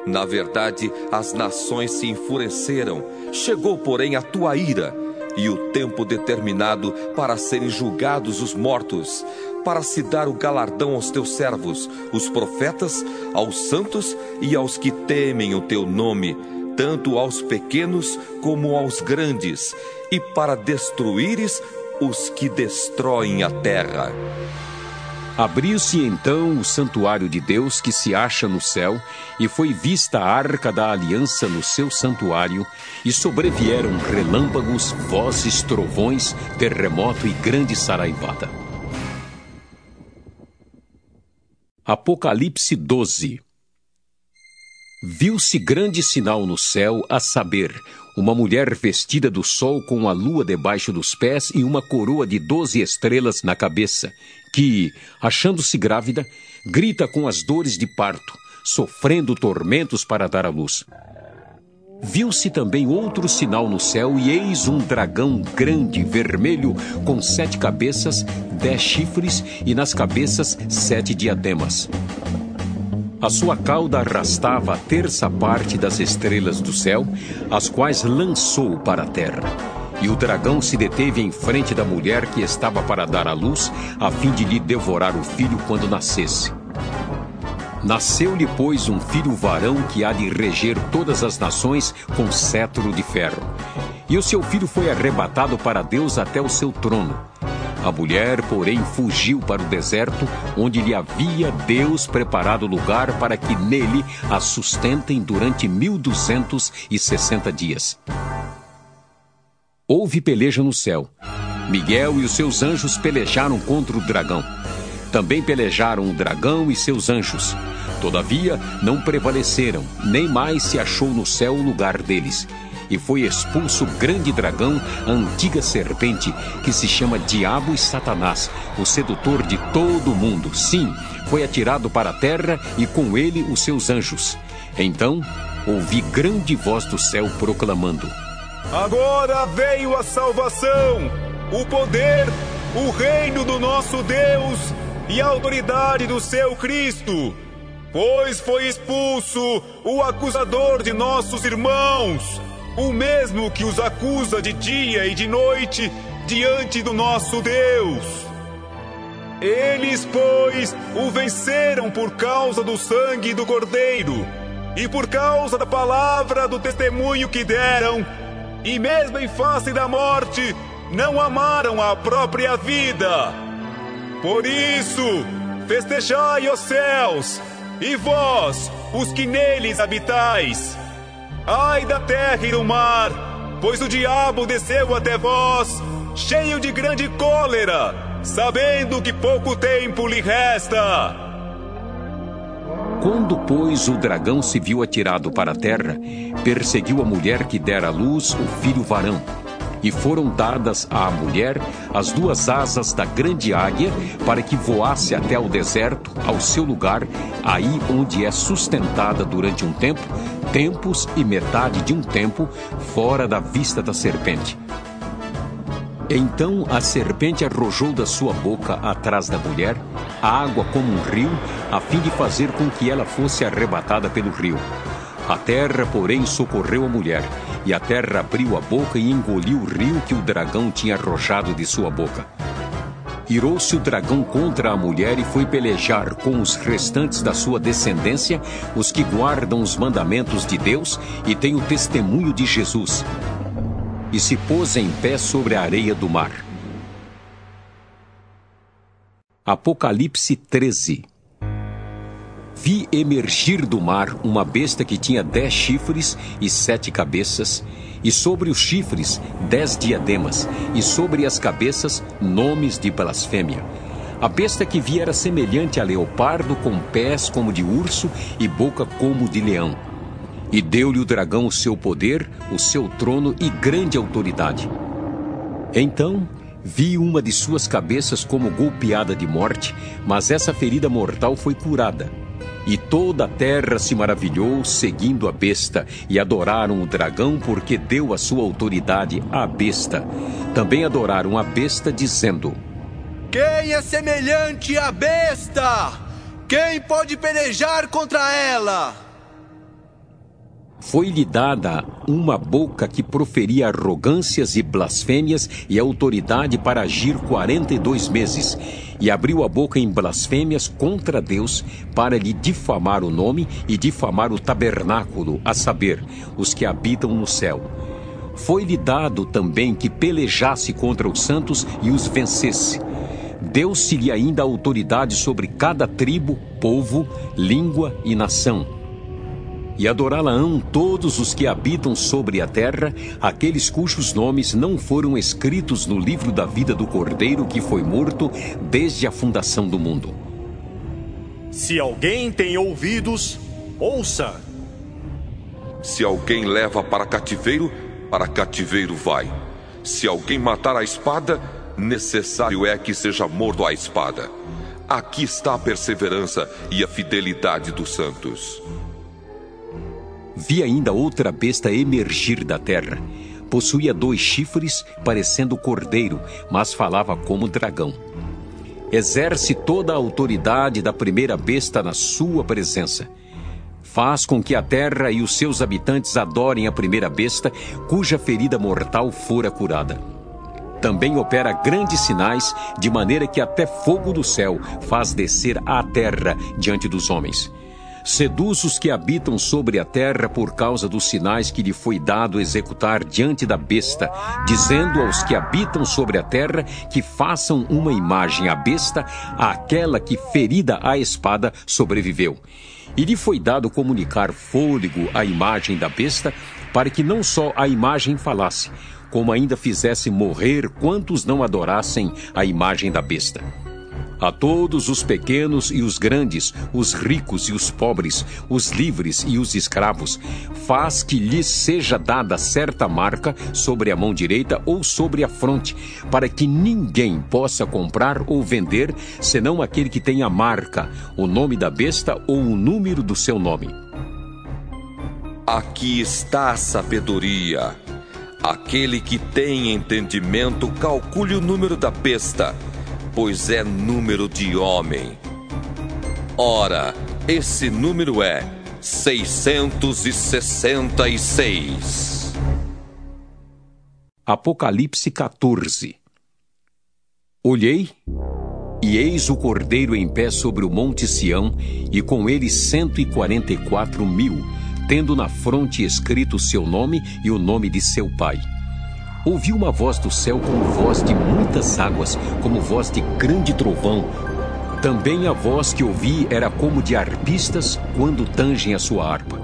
Na verdade, as nações se enfureceram, chegou, porém, a tua ira e o tempo determinado para serem julgados os mortos, para se dar o galardão aos teus servos, os profetas, aos santos e aos que temem o teu nome tanto aos pequenos como aos grandes, e para destruíres os que destroem a terra. Abriu-se então o santuário de Deus que se acha no céu, e foi vista a arca da aliança no seu santuário, e sobrevieram relâmpagos, vozes, trovões, terremoto e grande saraivada. Apocalipse 12 Viu-se grande sinal no céu, a saber, uma mulher vestida do sol com a lua debaixo dos pés e uma coroa de doze estrelas na cabeça, que, achando-se grávida, grita com as dores de parto, sofrendo tormentos para dar à luz. Viu-se também outro sinal no céu, e eis um dragão grande, vermelho, com sete cabeças, dez chifres, e nas cabeças sete diademas. A sua cauda arrastava a terça parte das estrelas do céu, as quais lançou para a terra. E o dragão se deteve em frente da mulher que estava para dar à luz, a fim de lhe devorar o filho quando nascesse. Nasceu-lhe, pois, um filho varão que há de reger todas as nações com cetro de ferro. E o seu filho foi arrebatado para Deus até o seu trono. A mulher, porém, fugiu para o deserto, onde lhe havia Deus preparado lugar para que nele a sustentem durante mil duzentos e sessenta dias. Houve peleja no céu. Miguel e os seus anjos pelejaram contra o dragão. Também pelejaram o dragão e seus anjos. Todavia, não prevaleceram, nem mais se achou no céu o lugar deles. E foi expulso o grande dragão, a antiga serpente, que se chama Diabo e Satanás, o sedutor de todo o mundo. Sim, foi atirado para a terra e com ele os seus anjos. Então, ouvi grande voz do céu proclamando: Agora veio a salvação, o poder, o reino do nosso Deus e a autoridade do seu Cristo, pois foi expulso o acusador de nossos irmãos, o mesmo que os acusa de dia e de noite diante do nosso Deus. Eles, pois, o venceram por causa do sangue do Cordeiro e por causa da palavra do testemunho que deram, e mesmo em face da morte, não amaram a própria vida. Por isso, festejai os céus, e vós, os que neles habitais. Ai da terra e do mar, pois o diabo desceu até vós, cheio de grande cólera, sabendo que pouco tempo lhe resta. Quando, pois, o dragão se viu atirado para a terra, perseguiu a mulher que dera à luz o filho varão e foram dadas à mulher as duas asas da grande águia para que voasse até ao deserto, ao seu lugar, aí onde é sustentada durante um tempo, tempos e metade de um tempo, fora da vista da serpente. Então a serpente arrojou da sua boca atrás da mulher água como um rio, a fim de fazer com que ela fosse arrebatada pelo rio. A terra, porém, socorreu a mulher, e a terra abriu a boca e engoliu o rio que o dragão tinha arrojado de sua boca. Irou-se o dragão contra a mulher e foi pelejar com os restantes da sua descendência, os que guardam os mandamentos de Deus e têm o testemunho de Jesus. E se pôs em pé sobre a areia do mar. Apocalipse 13 Vi emergir do mar uma besta que tinha dez chifres e sete cabeças, e sobre os chifres dez diademas, e sobre as cabeças nomes de blasfêmia. A besta que vi era semelhante a leopardo, com pés como de urso e boca como de leão. E deu-lhe o dragão o seu poder, o seu trono e grande autoridade. Então vi uma de suas cabeças como golpeada de morte, mas essa ferida mortal foi curada e toda a terra se maravilhou, seguindo a besta, e adoraram o dragão, porque deu a sua autoridade à besta. Também adoraram a besta, dizendo: Quem é semelhante à besta? Quem pode pelejar contra ela? Foi-lhe dada uma boca que proferia arrogâncias e blasfêmias e autoridade para agir quarenta e dois meses, e abriu a boca em blasfêmias contra Deus para lhe difamar o nome e difamar o tabernáculo, a saber, os que habitam no céu. Foi-lhe dado também que pelejasse contra os santos e os vencesse. Deu-se-lhe ainda autoridade sobre cada tribo, povo, língua e nação e adorá-la-ão todos os que habitam sobre a terra, aqueles cujos nomes não foram escritos no livro da vida do Cordeiro que foi morto desde a fundação do mundo. Se alguém tem ouvidos, ouça. Se alguém leva para cativeiro, para cativeiro vai. Se alguém matar a espada, necessário é que seja morto à espada. Aqui está a perseverança e a fidelidade dos santos. Vi ainda outra besta emergir da terra. Possuía dois chifres, parecendo cordeiro, mas falava como dragão. Exerce toda a autoridade da primeira besta na sua presença. Faz com que a terra e os seus habitantes adorem a primeira besta, cuja ferida mortal fora curada. Também opera grandes sinais, de maneira que até fogo do céu faz descer à terra diante dos homens seduz os que habitam sobre a terra por causa dos sinais que lhe foi dado executar diante da besta, dizendo aos que habitam sobre a terra que façam uma imagem à besta, àquela que, ferida à espada, sobreviveu. E lhe foi dado comunicar fôlego à imagem da besta, para que não só a imagem falasse, como ainda fizesse morrer quantos não adorassem a imagem da besta. A todos os pequenos e os grandes, os ricos e os pobres, os livres e os escravos, faz que lhes seja dada certa marca sobre a mão direita ou sobre a fronte, para que ninguém possa comprar ou vender, senão aquele que tem a marca, o nome da besta ou o número do seu nome. Aqui está a sabedoria. Aquele que tem entendimento, calcule o número da besta pois é número de homem. Ora, esse número é 666. Apocalipse 14 Olhei, e eis o cordeiro em pé sobre o monte Sião, e com ele cento e quarenta e quatro mil, tendo na fronte escrito seu nome e o nome de seu pai ouvi uma voz do céu como voz de muitas águas, como voz de grande trovão. Também a voz que ouvi era como de arpistas quando tangem a sua harpa.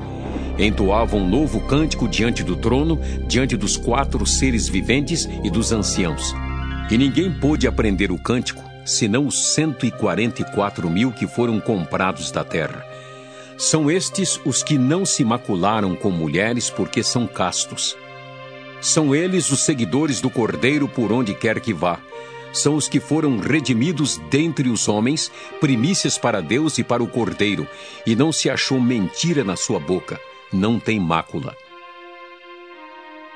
Entoavam um novo cântico diante do trono, diante dos quatro seres viventes e dos anciãos. E ninguém pôde aprender o cântico, senão os 144 mil que foram comprados da terra. São estes os que não se macularam com mulheres porque são castos. São eles os seguidores do Cordeiro por onde quer que vá. São os que foram redimidos dentre os homens, primícias para Deus e para o Cordeiro, e não se achou mentira na sua boca, não tem mácula.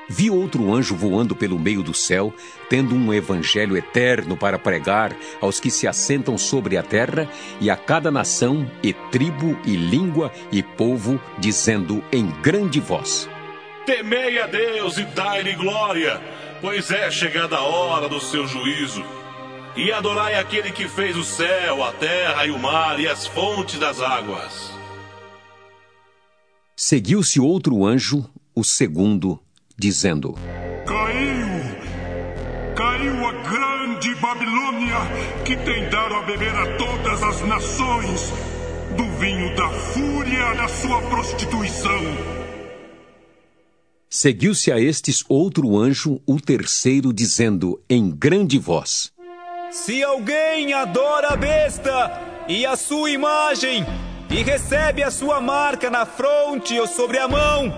Vi outro anjo voando pelo meio do céu, tendo um evangelho eterno para pregar aos que se assentam sobre a terra e a cada nação, e tribo, e língua, e povo, dizendo em grande voz: Temei a Deus e dai-lhe glória, pois é chegada a hora do seu juízo. E adorai aquele que fez o céu, a terra e o mar e as fontes das águas. Seguiu-se outro anjo, o segundo, dizendo: Caiu! Caiu a grande Babilônia, que tem dado a beber a todas as nações do vinho da fúria da sua prostituição. Seguiu-se a estes outro anjo, o terceiro, dizendo em grande voz: Se alguém adora a besta e a sua imagem, e recebe a sua marca na fronte ou sobre a mão,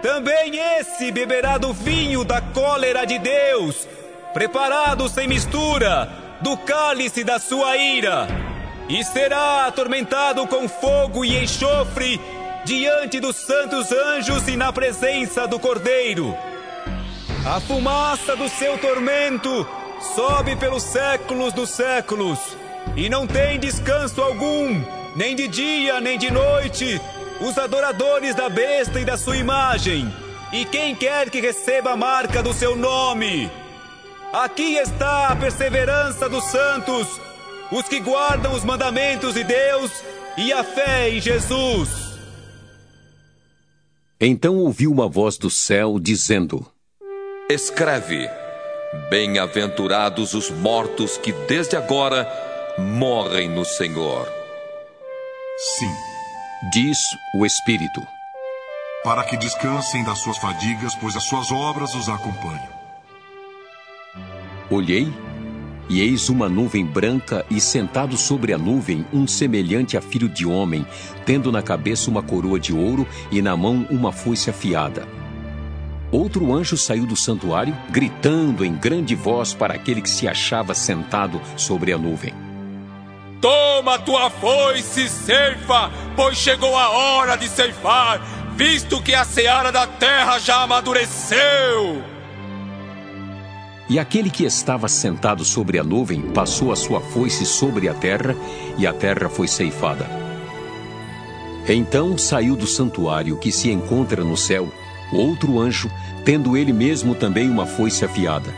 também esse beberá do vinho da cólera de Deus, preparado sem mistura, do cálice da sua ira, e será atormentado com fogo e enxofre diante dos santos anjos e na presença do Cordeiro. A fumaça do seu tormento sobe pelos séculos dos séculos, e não tem descanso algum, nem de dia nem de noite, os adoradores da besta e da sua imagem, e quem quer que receba a marca do seu nome. Aqui está a perseverança dos santos, os que guardam os mandamentos de Deus e a fé em Jesus. Então ouviu uma voz do céu dizendo: Escreve: Bem-aventurados os mortos que desde agora morrem no Senhor. Sim, diz o Espírito. Para que descansem das suas fadigas, pois as suas obras os acompanham. Olhei e eis uma nuvem branca, e sentado sobre a nuvem, um semelhante a filho de homem, tendo na cabeça uma coroa de ouro e na mão uma foice afiada. Outro anjo saiu do santuário, gritando em grande voz para aquele que se achava sentado sobre a nuvem: Toma tua foice, ceifa, pois chegou a hora de ceifar. visto que a seara da terra já amadureceu. E aquele que estava sentado sobre a nuvem passou a sua foice sobre a terra, e a terra foi ceifada. Então saiu do santuário que se encontra no céu outro anjo, tendo ele mesmo também uma foice afiada.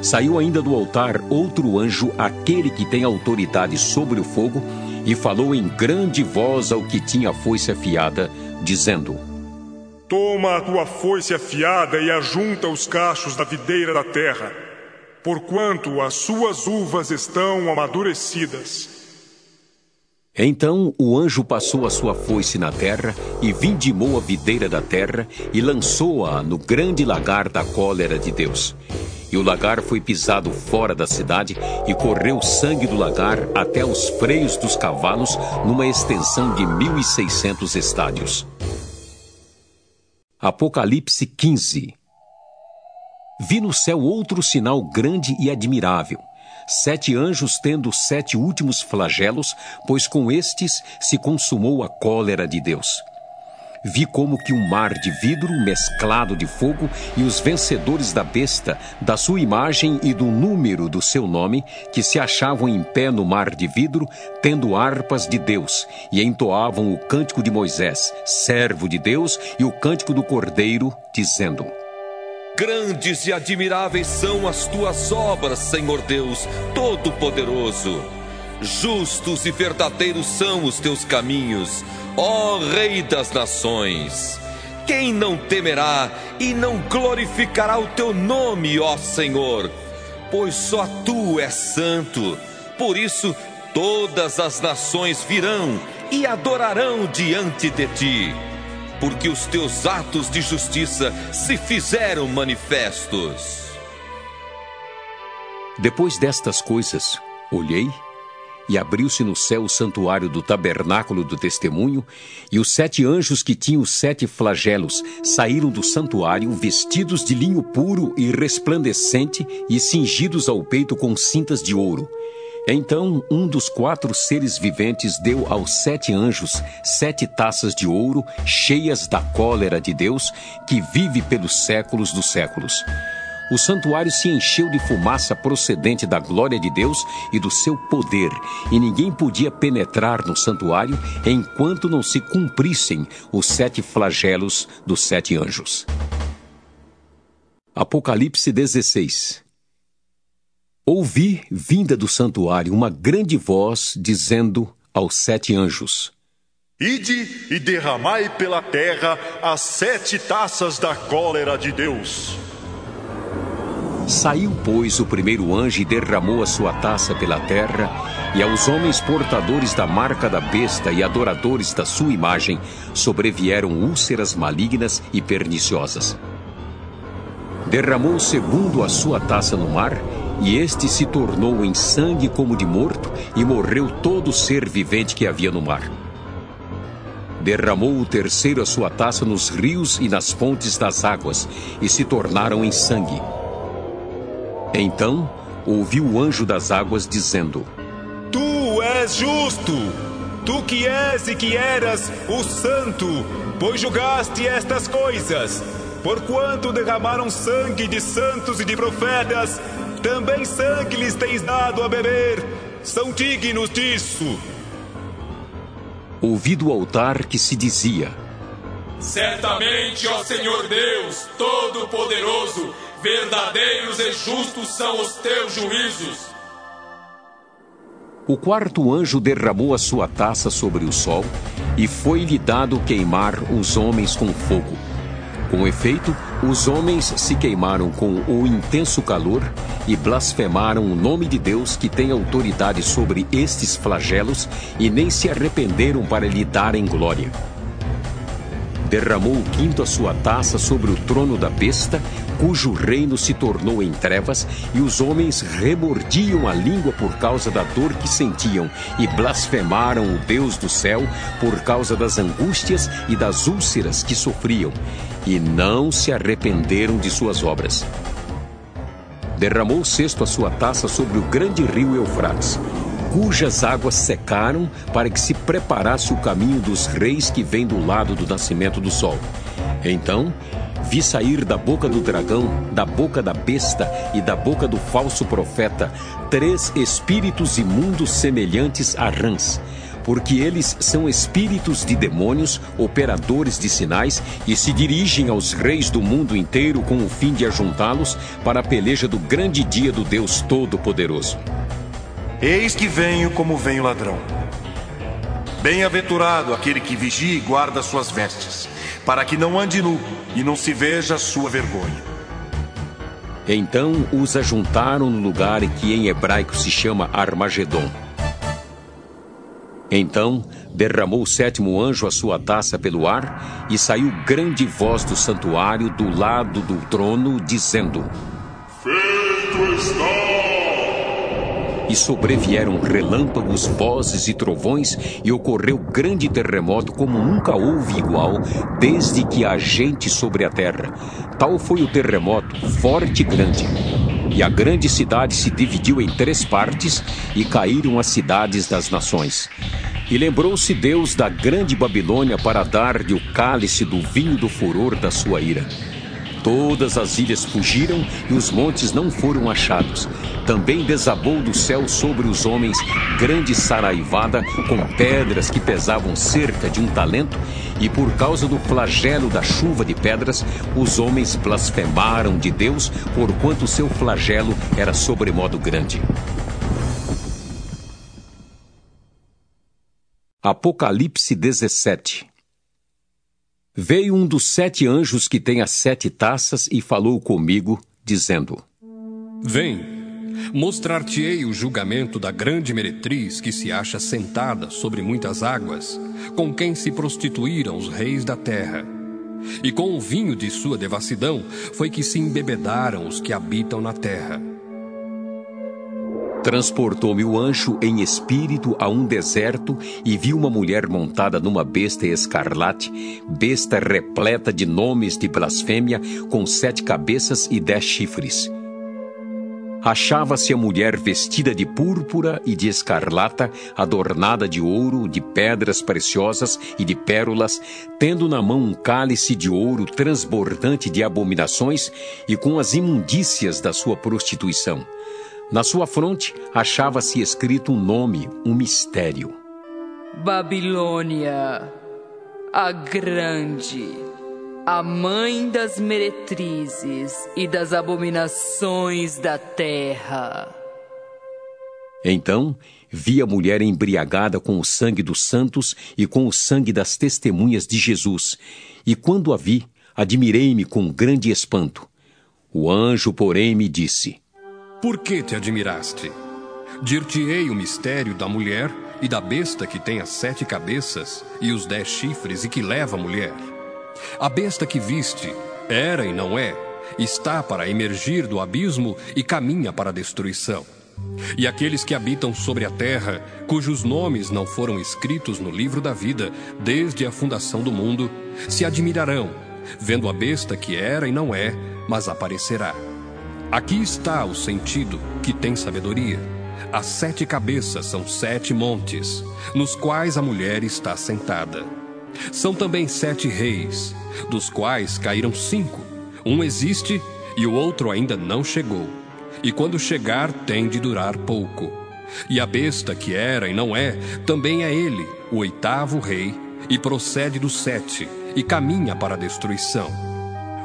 Saiu ainda do altar outro anjo, aquele que tem autoridade sobre o fogo, e falou em grande voz ao que tinha a foice afiada, dizendo: Toma a tua foice afiada e ajunta os cachos da videira da terra, porquanto as suas uvas estão amadurecidas. Então o anjo passou a sua foice na terra e vindimou a videira da terra e lançou-a no grande lagar da cólera de Deus. E o lagar foi pisado fora da cidade e correu sangue do lagar até os freios dos cavalos numa extensão de mil e seiscentos estádios. Apocalipse 15 Vi no céu outro sinal grande e admirável sete anjos tendo sete últimos flagelos, pois com estes se consumou a cólera de Deus. Vi como que um mar de vidro mesclado de fogo e os vencedores da besta, da sua imagem e do número do seu nome, que se achavam em pé no mar de vidro, tendo harpas de Deus, e entoavam o cântico de Moisés, servo de Deus, e o cântico do Cordeiro, dizendo: Grandes e admiráveis são as tuas obras, Senhor Deus Todo-Poderoso. Justos e verdadeiros são os teus caminhos, ó Rei das Nações. Quem não temerá e não glorificará o teu nome, ó Senhor? Pois só tu és santo. Por isso, todas as nações virão e adorarão diante de ti porque os teus atos de justiça se fizeram manifestos. Depois destas coisas, olhei e abriu-se no céu o santuário do tabernáculo do testemunho, e os sete anjos que tinham os sete flagelos saíram do santuário vestidos de linho puro e resplandecente e cingidos ao peito com cintas de ouro. Então um dos quatro seres viventes deu aos sete anjos sete taças de ouro cheias da cólera de Deus, que vive pelos séculos dos séculos. O santuário se encheu de fumaça procedente da glória de Deus e do seu poder, e ninguém podia penetrar no santuário enquanto não se cumprissem os sete flagelos dos sete anjos. Apocalipse 16 Ouvi, vinda do santuário, uma grande voz dizendo aos sete anjos: Ide e derramai pela terra as sete taças da cólera de Deus. Saiu, pois, o primeiro anjo e derramou a sua taça pela terra, e aos homens portadores da marca da besta e adoradores da sua imagem sobrevieram úlceras malignas e perniciosas. Derramou o segundo a sua taça no mar, e este se tornou em sangue como de morto, e morreu todo ser vivente que havia no mar. Derramou o terceiro a sua taça nos rios e nas fontes das águas, e se tornaram em sangue. Então ouviu o anjo das águas dizendo: Tu és justo, tu que és e que eras o santo, pois julgaste estas coisas. Porquanto derramaram sangue de santos e de profetas, também sangue lhes tens dado a beber. São dignos disso. Ouvi do altar que se dizia: Certamente, ó Senhor Deus, Todo-Poderoso, verdadeiros e justos são os teus juízos. O quarto anjo derramou a sua taça sobre o sol, e foi-lhe dado queimar os homens com fogo. Com efeito, os homens se queimaram com o intenso calor e blasfemaram o nome de Deus que tem autoridade sobre estes flagelos e nem se arrependeram para lhe darem glória. Derramou o quinto a sua taça sobre o trono da besta, cujo reino se tornou em trevas, e os homens remordiam a língua por causa da dor que sentiam, e blasfemaram o Deus do céu por causa das angústias e das úlceras que sofriam, e não se arrependeram de suas obras. Derramou o sexto a sua taça sobre o grande rio Eufrates. cujas águas secaram para que se preparasse o caminho dos reis que vem do lado do nascimento do sol. Então vi sair da boca do dragão, da boca da besta e da boca do falso profeta três espíritos imundos semelhantes a rãs porque eles são espíritos de demônios, operadores de sinais, e se dirigem aos reis do mundo inteiro com o fim de ajuntá-los para a peleja do grande dia do Deus Todo-Poderoso. Eis que venho como vem o ladrão. Bem-aventurado aquele que vigia e guarda suas vestes, para que não ande nu e não se veja sua vergonha. Então os ajuntaram no lugar que em hebraico se chama Armagedon então derramou o sétimo anjo a sua taça pelo ar, e saiu grande voz do santuário do lado do trono, dizendo: Feito está! E sobrevieram relâmpagos, vozes e trovões, e ocorreu grande terremoto como nunca houve igual, desde que há gente sobre a terra. Tal foi o terremoto, forte e grande. E a grande cidade se dividiu em três partes, e caíram as cidades das nações. E lembrou-se Deus da grande Babilônia para dar-lhe o cálice do vinho do furor da sua ira. Todas as ilhas fugiram e os montes não foram achados. Também desabou do céu sobre os homens grande saraivada com pedras que pesavam cerca de um talento, e por causa do flagelo da chuva de pedras, os homens blasfemaram de Deus, porquanto seu flagelo era sobremodo grande. Apocalipse 17 Veio um dos sete anjos que tem as sete taças e falou comigo, dizendo: Vem, mostrar-te-ei o julgamento da grande meretriz que se acha sentada sobre muitas águas, com quem se prostituíram os reis da terra. E com o vinho de sua devassidão foi que se embebedaram os que habitam na terra. Transportou-me o anjo em espírito a um deserto e vi uma mulher montada numa besta escarlate, besta repleta de nomes de blasfêmia, com sete cabeças e dez chifres. Achava-se a mulher vestida de púrpura e de escarlata, adornada de ouro, de pedras preciosas e de pérolas, tendo na mão um cálice de ouro transbordante de abominações e com as imundícias da sua prostituição. Na sua fronte achava-se escrito um nome, um mistério: Babilônia, a Grande, a mãe das meretrizes e das abominações da terra. Então vi a mulher embriagada com o sangue dos santos e com o sangue das testemunhas de Jesus, e quando a vi, admirei-me com grande espanto. O anjo, porém, me disse: por que te admiraste? Dir-te-ei o mistério da mulher e da besta que tem as sete cabeças e os dez chifres e que leva a mulher. A besta que viste era e não é, está para emergir do abismo e caminha para a destruição. E aqueles que habitam sobre a terra, cujos nomes não foram escritos no livro da vida desde a fundação do mundo, se admirarão, vendo a besta que era e não é, mas aparecerá. Aqui está o sentido que tem sabedoria. As sete cabeças são sete montes, nos quais a mulher está sentada. São também sete reis, dos quais caíram cinco. Um existe e o outro ainda não chegou. E quando chegar, tem de durar pouco. E a besta que era e não é, também é ele, o oitavo rei, e procede dos sete, e caminha para a destruição.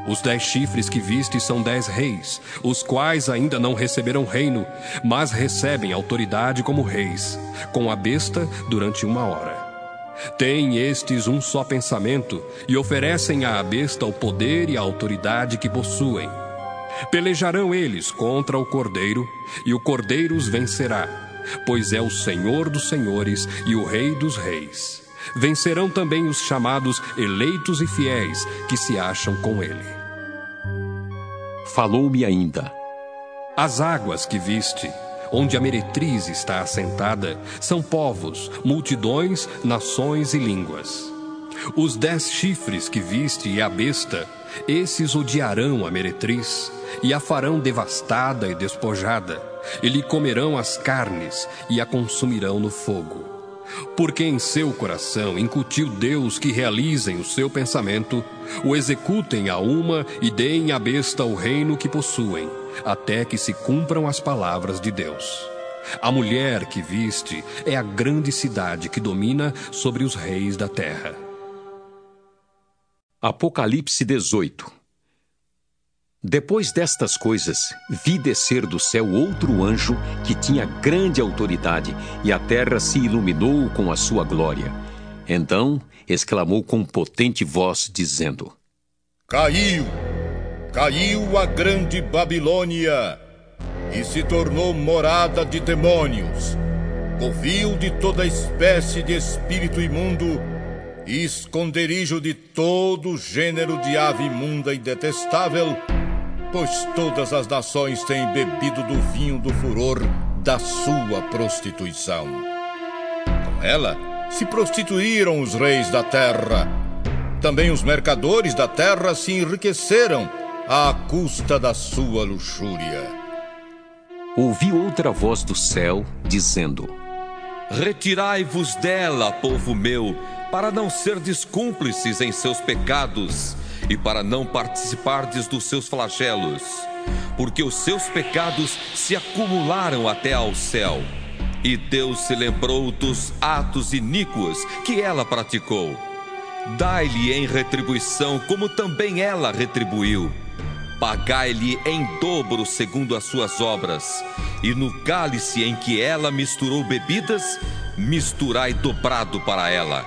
Os dez chifres que viste são dez reis, os quais ainda não receberam reino, mas recebem autoridade como reis, com a besta durante uma hora. Têm estes um só pensamento e oferecem à besta o poder e a autoridade que possuem. Pelejarão eles contra o cordeiro, e o cordeiro os vencerá, pois é o Senhor dos senhores e o Rei dos reis. Vencerão também os chamados eleitos e fiéis que se acham com ele falou-me ainda: As águas que viste, onde a meretriz está assentada, são povos, multidões, nações e línguas. Os dez chifres que viste e a besta, esses odiarão a meretriz e a farão devastada e despojada, e lhe comerão as carnes e a consumirão no fogo. Porque em seu coração incutiu Deus que realizem o seu pensamento, o executem a uma e deem à besta o reino que possuem, até que se cumpram as palavras de Deus. A mulher que viste é a grande cidade que domina sobre os reis da terra. Apocalipse 18 Depois destas coisas, vi descer do céu outro anjo que tinha grande autoridade, e a terra se iluminou com a sua glória. Então exclamou com potente voz, dizendo: Caiu, caiu a grande Babilônia e se tornou morada de demônios, covil de toda espécie de espírito imundo e esconderijo de todo gênero de ave imunda e detestável, pois todas as nações têm bebido do vinho do furor da sua prostituição. Com ela se prostituíram os reis da terra. Também os mercadores da terra se enriqueceram à custa da sua luxúria ouvi outra voz do céu dizendo: Retirai-vos dela, povo meu, para não serdes cúmplices em seus pecados e para não participardes dos seus flagelos, porque os seus pecados se acumularam até ao céu. E Deus se lembrou dos atos iníquos que ela praticou. Dai-lhe em retribuição como também ela retribuiu pagai-lhe em dobro segundo as suas obras, e no cálice em que ela misturou bebidas, misturai dobrado para ela.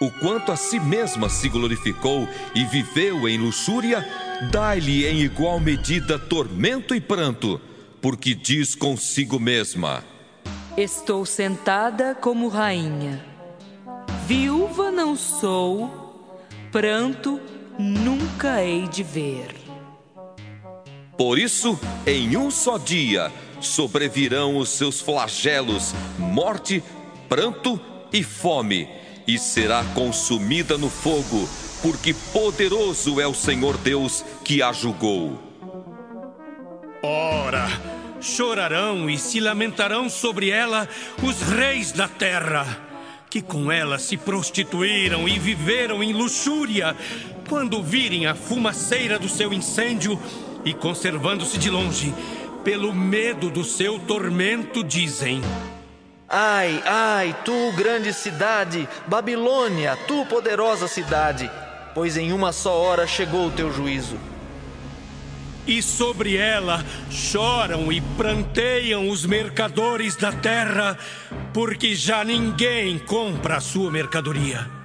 O quanto a si mesma se glorificou e viveu em luxúria, dai-lhe em igual medida tormento e pranto, porque diz consigo mesma: Estou sentada como rainha. Viúva não sou, pranto nunca hei de ver. Por isso, em um só dia sobrevirão os seus flagelos, morte, pranto e fome, e será consumida no fogo, porque poderoso é o Senhor Deus que a julgou. Ora, chorarão e se lamentarão sobre ela os reis da terra, que com ela se prostituíram e viveram em luxúria, quando virem a fumaceira do seu incêndio e conservando-se de longe, pelo medo do seu tormento, dizem: Ai, ai, tu grande cidade, Babilônia, tu poderosa cidade, pois em uma só hora chegou o teu juízo. E sobre ela choram e pranteiam os mercadores da terra, porque já ninguém compra a sua mercadoria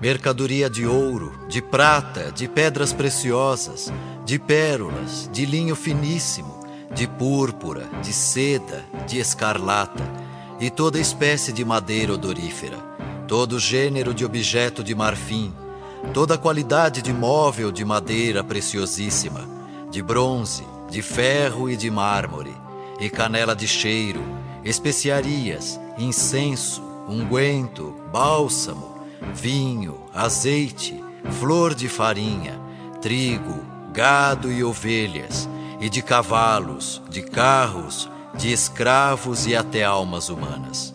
mercadoria de ouro, de prata, de pedras preciosas, de pérolas, de linho finíssimo, de púrpura, de seda, de escarlata, e toda espécie de madeira odorífera, todo gênero de objeto de marfim, toda qualidade de móvel de madeira preciosíssima, de bronze, de ferro e de mármore, e canela de cheiro, especiarias, incenso, unguento, bálsamo, vinho, azeite, flor de farinha, trigo, gado e ovelhas, e de cavalos, de carros, de escravos e até almas humanas.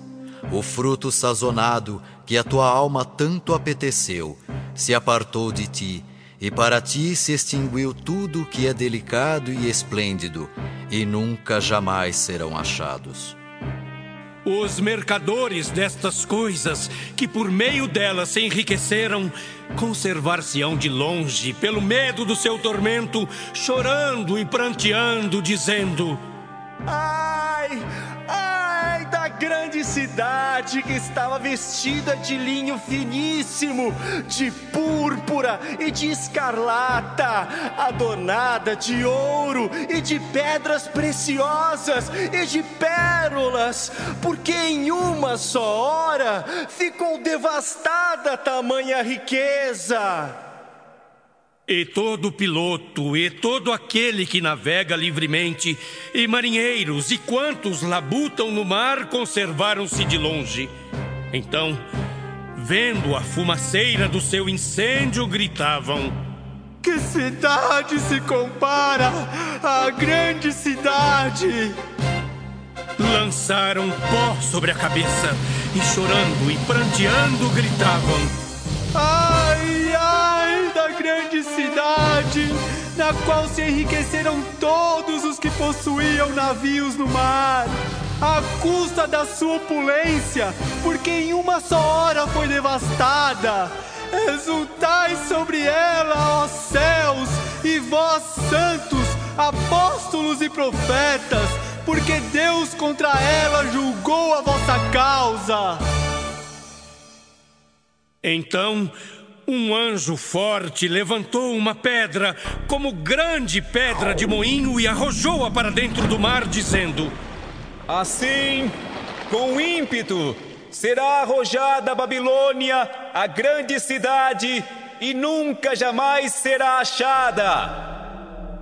O fruto sazonado que a tua alma tanto apeteceu se apartou de ti, e para ti se extinguiu tudo que é delicado e esplêndido, e nunca jamais serão achados. Os mercadores destas coisas, que por meio delas se enriqueceram, conservar-se-ão de longe, pelo medo do seu tormento, chorando e pranteando, dizendo: Ai, grande cidade que estava vestida de linho finíssimo, de púrpura e de escarlata, adornada de ouro e de pedras preciosas e de pérolas, porque em uma só hora ficou devastada tamanha riqueza. E todo piloto, e todo aquele que navega livremente, e marinheiros, e quantos labutam no mar, conservaram-se de longe. Então, vendo a fumaceira do seu incêndio, gritavam: Que cidade se compara à grande cidade! lançaram pó sobre a cabeça e chorando e pranteando gritavam: Ai, ai da grande cidade, na qual se enriqueceram todos os que possuíam navios no mar, à custa da sua opulência, porque em uma só hora foi devastada. Exultai sobre ela, ó céus, e vós santos, apóstolos e profetas, porque Deus contra ela julgou a vossa causa. Então, um anjo forte levantou uma pedra, como grande pedra de moinho, e arrojou-a para dentro do mar, dizendo: Assim, com ímpeto, será arrojada a Babilônia, a grande cidade, e nunca jamais será achada.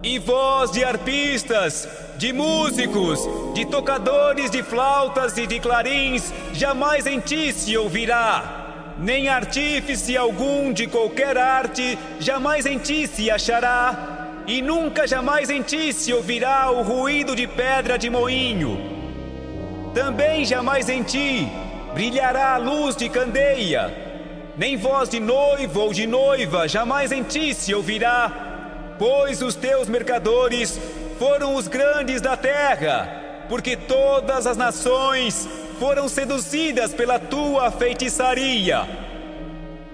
E voz de arpistas, de músicos, de tocadores de flautas e de clarins, jamais em ti se ouvirá. Nem artífice algum de qualquer arte jamais em ti se achará, e nunca jamais em ti se ouvirá o ruído de pedra de moinho. Também jamais em ti brilhará a luz de candeia, nem voz de noivo ou de noiva jamais em ti se ouvirá pois os teus mercadores foram os grandes da terra, porque todas as nações foram seduzidas pela tua feitiçaria.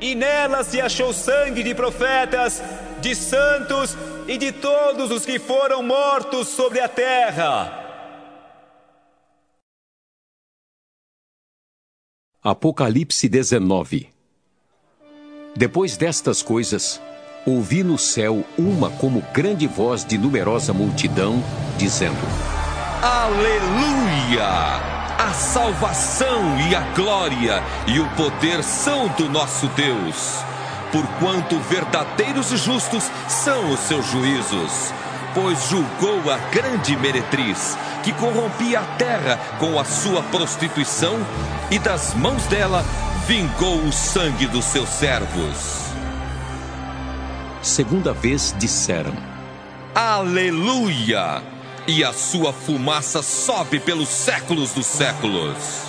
E nela se achou sangue de profetas, de santos e de todos os que foram mortos sobre a terra. Apocalipse 19 Depois destas coisas, ouvi no céu uma como grande voz de numerosa multidão, dizendo: Aleluia! A salvação e a glória e o poder são do nosso Deus, porquanto verdadeiros e justos são os seus juízos. Pois julgou a grande meretriz, que corrompia a terra com a sua prostituição, e das mãos dela vingou o sangue dos seus servos segunda vez disseram: Aleluia! E a sua fumaça sobe pelos séculos dos séculos.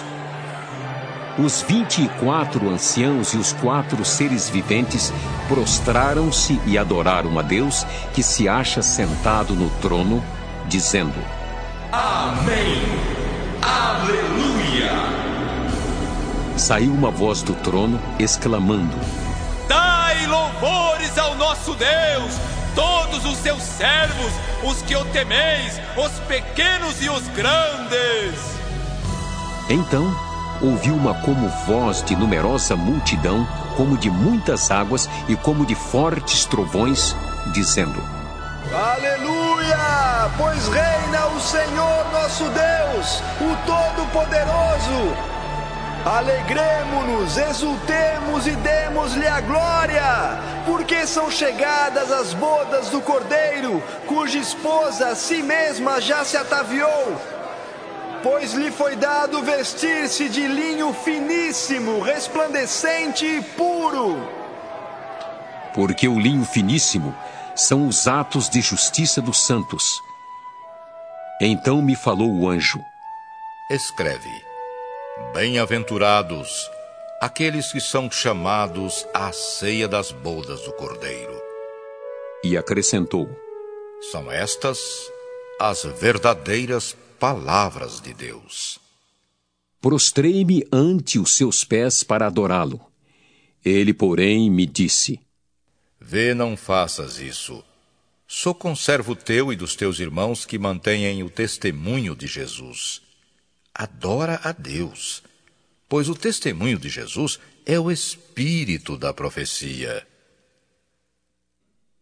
Os vinte e quatro anciãos e os quatro seres viventes prostraram-se e adoraram a Deus que se acha sentado no trono, dizendo: Amém! Aleluia! Saiu uma voz do trono exclamando: Dai louvores ao nosso Deus, todos os seus servos, os que o temeis, os pequenos e os grandes. Então ouviu uma como voz de numerosa multidão, como de muitas águas e como de fortes trovões, dizendo: Aleluia! Pois reina o Senhor nosso Deus, o Todo-Poderoso. Alegremos-nos, exultemos e demos-lhe a glória, porque são chegadas as bodas do Cordeiro, cuja esposa a si mesma já se ataviou. Pois lhe foi dado vestir-se de linho finíssimo, resplandecente e puro. Porque o linho finíssimo são os atos de justiça dos santos. Então me falou o anjo: Escreve Bem-aventurados aqueles que são chamados à ceia das bodas do Cordeiro. E acrescentou: São estas as verdadeiras palavras de Deus. Prostrei-me ante os seus pés para adorá-lo. Ele, porém, me disse: Vê, não faças isso. Sou conservo teu e dos teus irmãos que mantêm o testemunho de Jesus adora a Deus, pois o testemunho de Jesus é o espírito da profecia.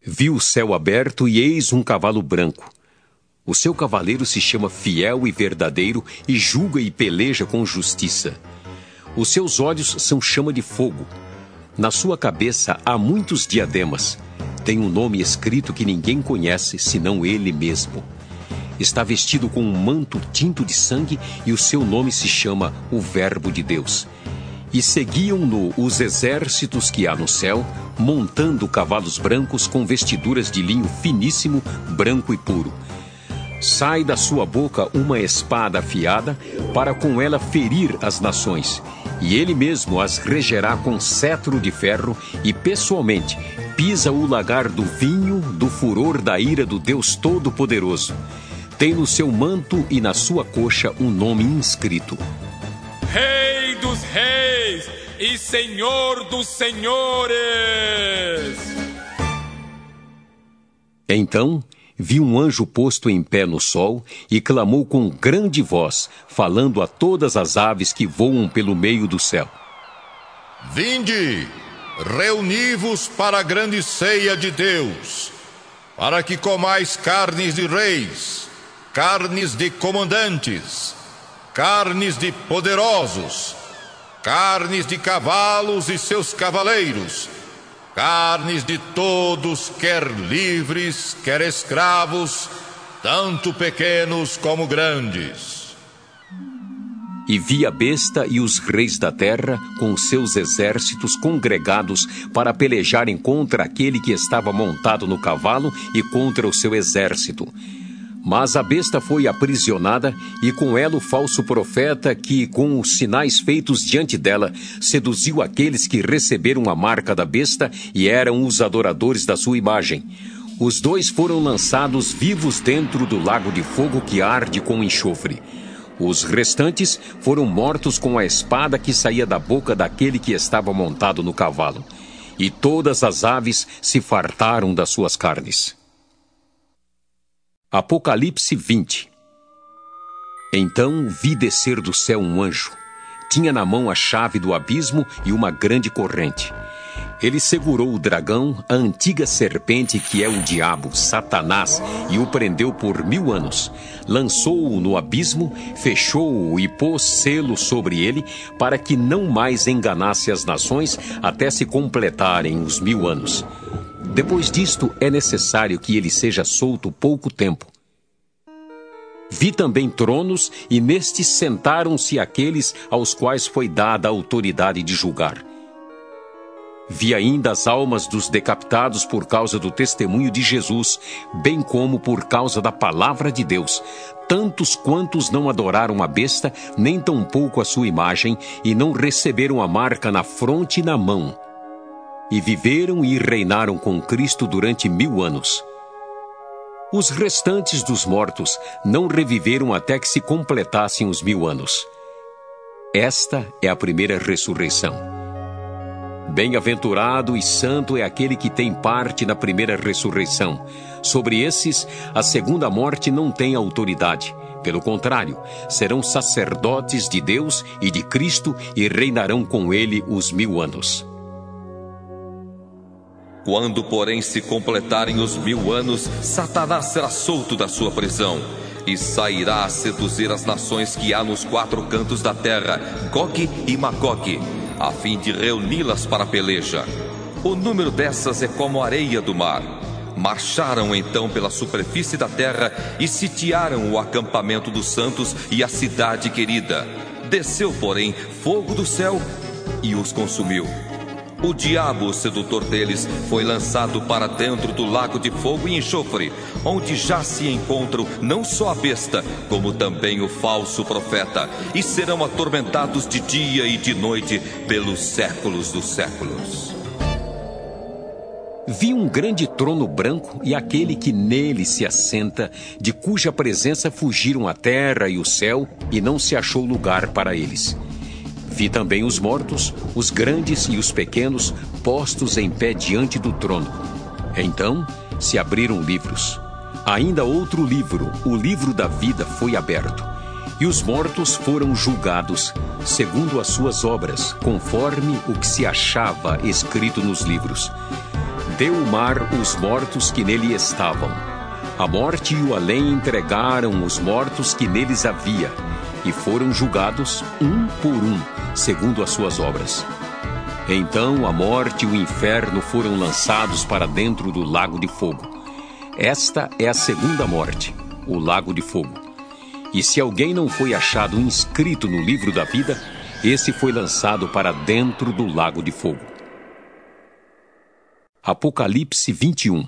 Vi o céu aberto e eis um cavalo branco. O seu cavaleiro se chama Fiel e Verdadeiro e julga e peleja com justiça. Os seus olhos são chama de fogo. Na sua cabeça há muitos diademas. Tem um nome escrito que ninguém conhece senão ele mesmo. Está vestido com um manto tinto de sangue e o seu nome se chama o Verbo de Deus. E seguiam-no os exércitos que há no céu, montando cavalos brancos com vestiduras de linho finíssimo, branco e puro. Sai da sua boca uma espada afiada, para com ela ferir as nações, e ele mesmo as regerá com cetro de ferro, e pessoalmente pisa o lagar do vinho do furor da ira do Deus Todo-Poderoso. Tem no seu manto e na sua coxa um nome inscrito: Rei dos Reis e Senhor dos Senhores. Então vi um anjo posto em pé no sol e clamou com grande voz, falando a todas as aves que voam pelo meio do céu: Vinde, reuni-vos para a grande ceia de Deus, para que comais carnes de reis, carnes de comandantes, carnes de poderosos, carnes de cavalos e seus cavaleiros carnes de todos, quer livres, quer escravos, tanto pequenos como grandes. E vi a besta e os reis da terra com seus exércitos congregados para pelejarem contra aquele que estava montado no cavalo e contra o seu exército. Mas a besta foi aprisionada e com ela o falso profeta que, com os sinais feitos diante dela, seduziu aqueles que receberam a marca da besta e eram os adoradores da sua imagem. Os dois foram lançados vivos dentro do lago de fogo que arde com enxofre. Os restantes foram mortos com a espada que saía da boca daquele que estava montado no cavalo. E todas as aves se fartaram das suas carnes. Apocalipse 20 Então vi descer do céu um anjo. Tinha na mão a chave do abismo e uma grande corrente. Ele segurou o dragão, a antiga serpente que é o diabo, Satanás, e o prendeu por mil anos. Lançou-o no abismo, fechou-o e pôs selo sobre ele, para que não mais enganasse as nações até se completarem os mil anos. Depois disto, é necessário que ele seja solto pouco tempo. Vi também tronos, e nestes sentaram-se aqueles aos quais foi dada a autoridade de julgar. Vi ainda as almas dos decapitados por causa do testemunho de Jesus, bem como por causa da palavra de Deus, tantos quantos não adoraram a besta, nem tampouco a sua imagem, e não receberam a marca na fronte e na mão e viveram e reinaram com Cristo durante mil anos. Os restantes dos mortos não reviveram até que se completassem os mil anos. Esta é a primeira ressurreição. Bem-aventurado e santo é aquele que tem parte na primeira ressurreição. Sobre esses, a segunda morte não tem autoridade. Pelo contrário, serão sacerdotes de Deus e de Cristo e reinarão com ele os mil anos. Quando, porém, se completarem os mil anos, Satanás será solto da sua prisão e sairá a seduzir as nações que há nos quatro cantos da terra, Gog e Magog, a fim de reuni-las para a peleja. O número dessas é como a areia do mar. Marcharam então pela superfície da terra e sitiaram o acampamento dos santos e a cidade querida. Desceu, porém, fogo do céu e os consumiu. O diabo, sedutor deles, foi lançado para dentro do lago de fogo e enxofre, onde já se encontram não só a besta, como também o falso profeta, e serão atormentados de dia e de noite pelos séculos dos séculos. Vi um grande trono branco e aquele que nele se assenta, de cuja presença fugiram a terra e o céu, e não se achou lugar para eles. Vi também os mortos, os grandes e os pequenos, postos em pé diante do trono. Então se abriram livros. Ainda outro livro, o livro da vida, foi aberto. E os mortos foram julgados, segundo as suas obras, conforme o que se achava escrito nos livros. Deu o mar os mortos que nele estavam. A morte e o além entregaram os mortos que neles havia, e foram julgados um por um segundo as suas obras. Então a morte e o inferno foram lançados para dentro do lago de fogo. Esta é a segunda morte, o lago de fogo. E se alguém não foi achado inscrito no livro da vida, esse foi lançado para dentro do lago de fogo. Apocalipse 21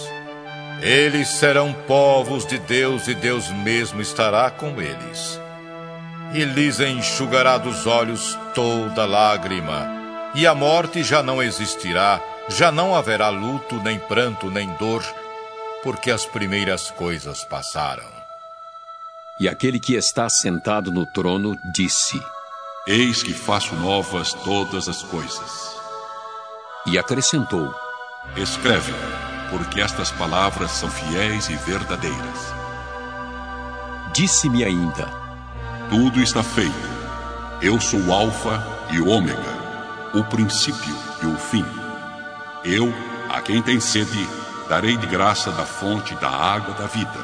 Eles serão povos de Deus e Deus mesmo estará com eles e lhes enxugará dos olhos toda lágrima, e a morte já não existirá, já não haverá luto, nem pranto, nem dor, porque as primeiras coisas passaram. E aquele que está sentado no trono disse: Eis que faço novas todas as coisas. E acrescentou: Escreve, porque estas palavras são fiéis e verdadeiras. Disse-me ainda: tudo está feito. Eu sou o Alfa e o Ômega, o princípio e o fim. Eu, a quem tem sede, darei de graça da fonte da água da vida.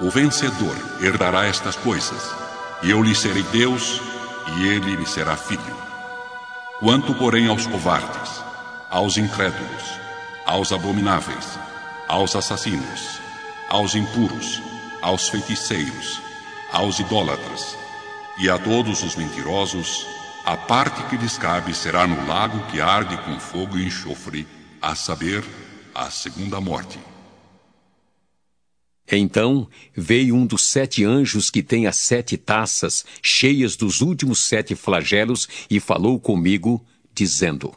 O vencedor herdará estas coisas, e eu lhe serei Deus, e ele me será filho. Quanto, porém, aos covardes, aos incrédulos, aos abomináveis, aos assassinos, aos impuros, aos feiticeiros, aos idólatras e a todos os mentirosos, a parte que lhes cabe será no lago que arde com fogo e enxofre, a saber, a segunda morte. Então veio um dos sete anjos que tem as sete taças cheias dos últimos sete flagelos e falou comigo, dizendo: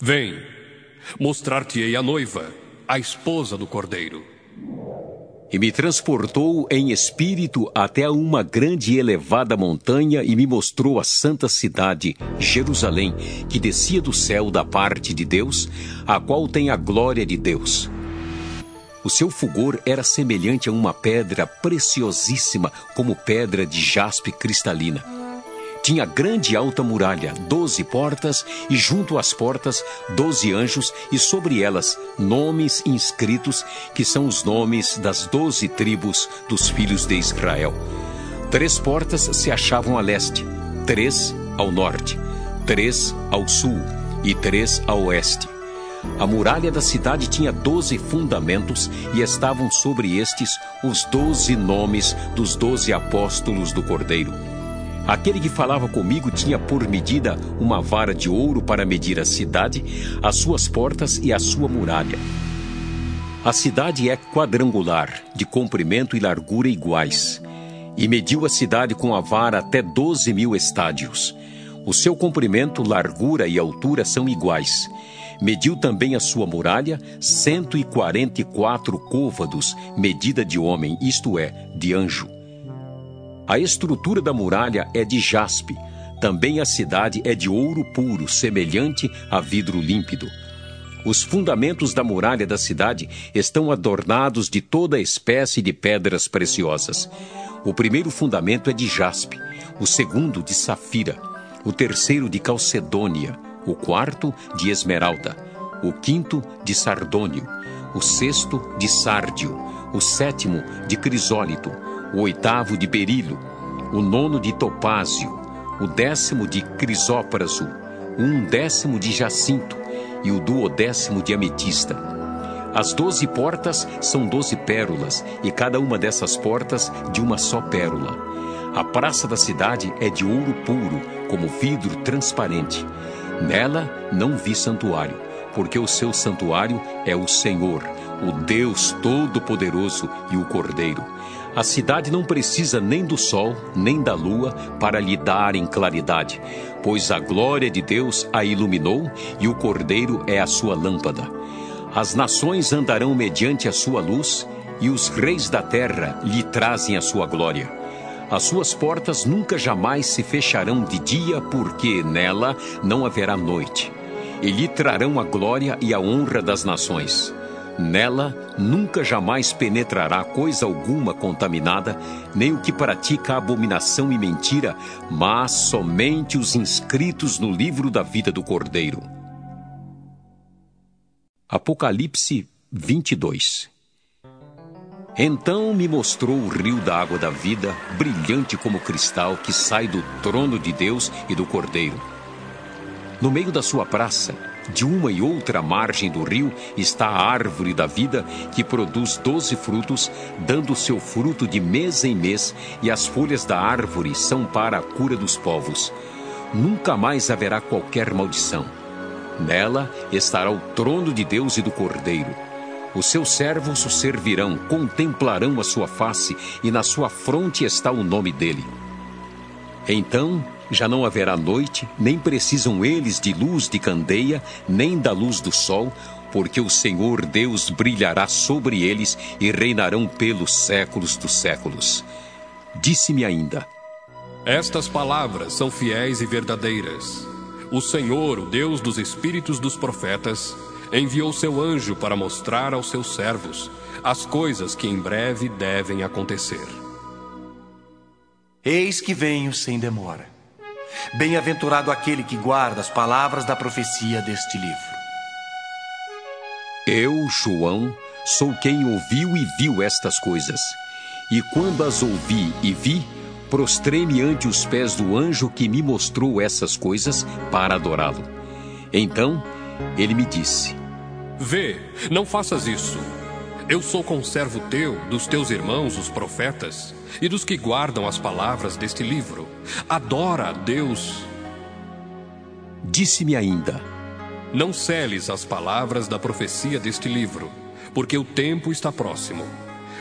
Vem, mostrar-te-ei a noiva, a esposa do cordeiro e me transportou em espírito até uma grande e elevada montanha e me mostrou a santa cidade, Jerusalém, que descia do céu da parte de Deus, a qual tem a glória de Deus. O seu fulgor era semelhante a uma pedra preciosíssima, como pedra de jaspe cristalina tinha grande alta muralha, doze portas, e junto às portas doze anjos, e sobre elas nomes inscritos, que são os nomes das doze tribos dos filhos de Israel. Três portas se achavam a leste, três ao norte, três ao sul e três a oeste. A muralha da cidade tinha doze fundamentos e estavam sobre estes os doze nomes dos doze apóstolos do Cordeiro. Aquele que falava comigo tinha por medida uma vara de ouro para medir a cidade, as suas portas e a sua muralha. A cidade é quadrangular, de comprimento e largura iguais, e mediu a cidade com a vara até doze mil estádios. O seu comprimento, largura e altura são iguais. Mediu também a sua muralha, cento e quarenta e quatro côvados, medida de homem, isto é, de anjo. A estrutura da muralha é de jaspe. Também a cidade é de ouro puro, semelhante a vidro límpido. Os fundamentos da muralha da cidade estão adornados de toda espécie de pedras preciosas. O primeiro fundamento é de jaspe, o segundo de safira, o terceiro de calcedônia, o quarto de esmeralda, o quinto de sardônio, o sexto de sárdio, o sétimo de crisólito, o oitavo de berilo, o nono de topázio, o décimo de crisópraso, um décimo de jacinto e o duodécimo de ametista. As doze portas são doze pérolas, e cada uma dessas portas de uma só pérola. A praça da cidade é de ouro puro, como vidro transparente. Nela não vi santuário, porque o seu santuário é o Senhor, o Deus Todo-Poderoso e o Cordeiro. A cidade não precisa nem do sol, nem da lua para lhe darem claridade, pois a glória de Deus a iluminou e o Cordeiro é a sua lâmpada. As nações andarão mediante a sua luz e os reis da terra lhe trazem a sua glória. As suas portas nunca jamais se fecharão de dia, porque nela não haverá noite. E lhe trarão a glória e a honra das nações. Nela nunca jamais penetrará coisa alguma contaminada, nem o que pratica abominação e mentira, mas somente os inscritos no livro da vida do Cordeiro. Apocalipse 22 Então me mostrou o rio da água da vida, brilhante como cristal, que sai do trono de Deus e do Cordeiro. No meio da sua praça, de uma e outra margem do rio, está a árvore da vida, que produz doze frutos, dando seu fruto de mês em mês, e as folhas da árvore são para a cura dos povos. Nunca mais haverá qualquer maldição. Nela estará o trono de Deus e do Cordeiro os seus servos o servirão, contemplarão a sua face, e na sua fronte está o nome dele. Então já não haverá noite, nem precisam eles de luz de candeia, nem da luz do sol, porque o Senhor Deus brilhará sobre eles e reinarão pelos séculos dos séculos. Disse-me ainda: Estas palavras são fiéis e verdadeiras. O Senhor, o Deus dos espíritos dos profetas, enviou seu anjo para mostrar aos seus servos as coisas que em breve devem acontecer. Eis que venho sem demora. Bem-aventurado aquele que guarda as palavras da profecia deste livro. Eu, João, sou quem ouviu e viu estas coisas. E quando as ouvi e vi, prostrei-me ante os pés do anjo que me mostrou essas coisas para adorá-lo. Então ele me disse: Vê, não faças isso. Eu sou conservo teu, dos teus irmãos, os profetas, e dos que guardam as palavras deste livro. Adora a Deus. Disse-me ainda: Não celes as palavras da profecia deste livro, porque o tempo está próximo.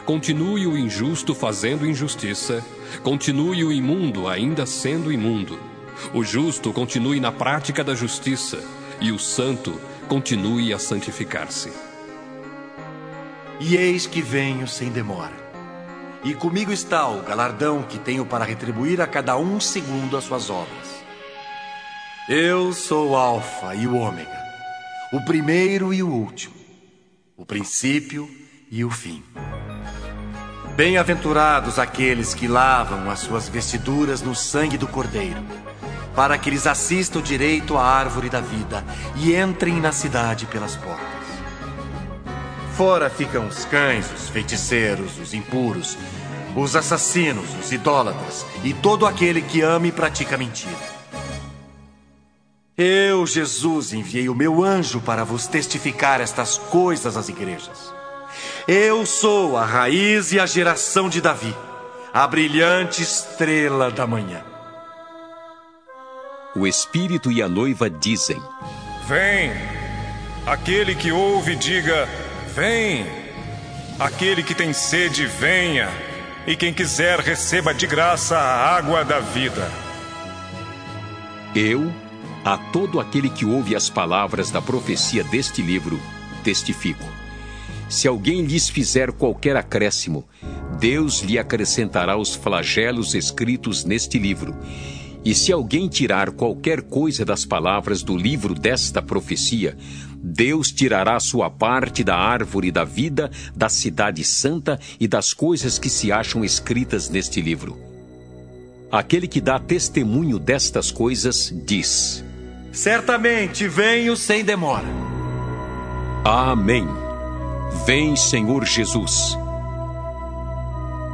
Continue o injusto fazendo injustiça, continue o imundo ainda sendo imundo. O justo continue na prática da justiça, e o santo continue a santificar-se. E eis que venho sem demora. E comigo está o galardão que tenho para retribuir a cada um segundo as suas obras. Eu sou o Alfa e o Ômega, o primeiro e o último, o princípio e o fim. Bem-aventurados aqueles que lavam as suas vestiduras no sangue do Cordeiro para que eles assistam direito à árvore da vida e entrem na cidade pelas portas. Fora ficam os cães, os feiticeiros, os impuros, os assassinos, os idólatras e todo aquele que ama e pratica mentira. Eu, Jesus, enviei o meu anjo para vos testificar estas coisas às igrejas. Eu sou a raiz e a geração de Davi, a brilhante estrela da manhã. O Espírito e a noiva dizem: Vem! Aquele que ouve, diga: Vem! Aquele que tem sede, venha! E quem quiser, receba de graça a água da vida. Eu, a todo aquele que ouve as palavras da profecia deste livro, testifico. Se alguém lhes fizer qualquer acréscimo, Deus lhe acrescentará os flagelos escritos neste livro e se alguém tirar qualquer coisa das palavras do livro desta profecia, Deus tirará sua parte da árvore da vida, da cidade santa e das coisas que se acham escritas neste livro. Aquele que dá testemunho destas coisas diz: Certamente venho sem demora. Amém. Vem, Senhor Jesus.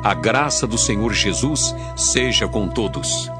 A graça do Senhor Jesus seja com todos.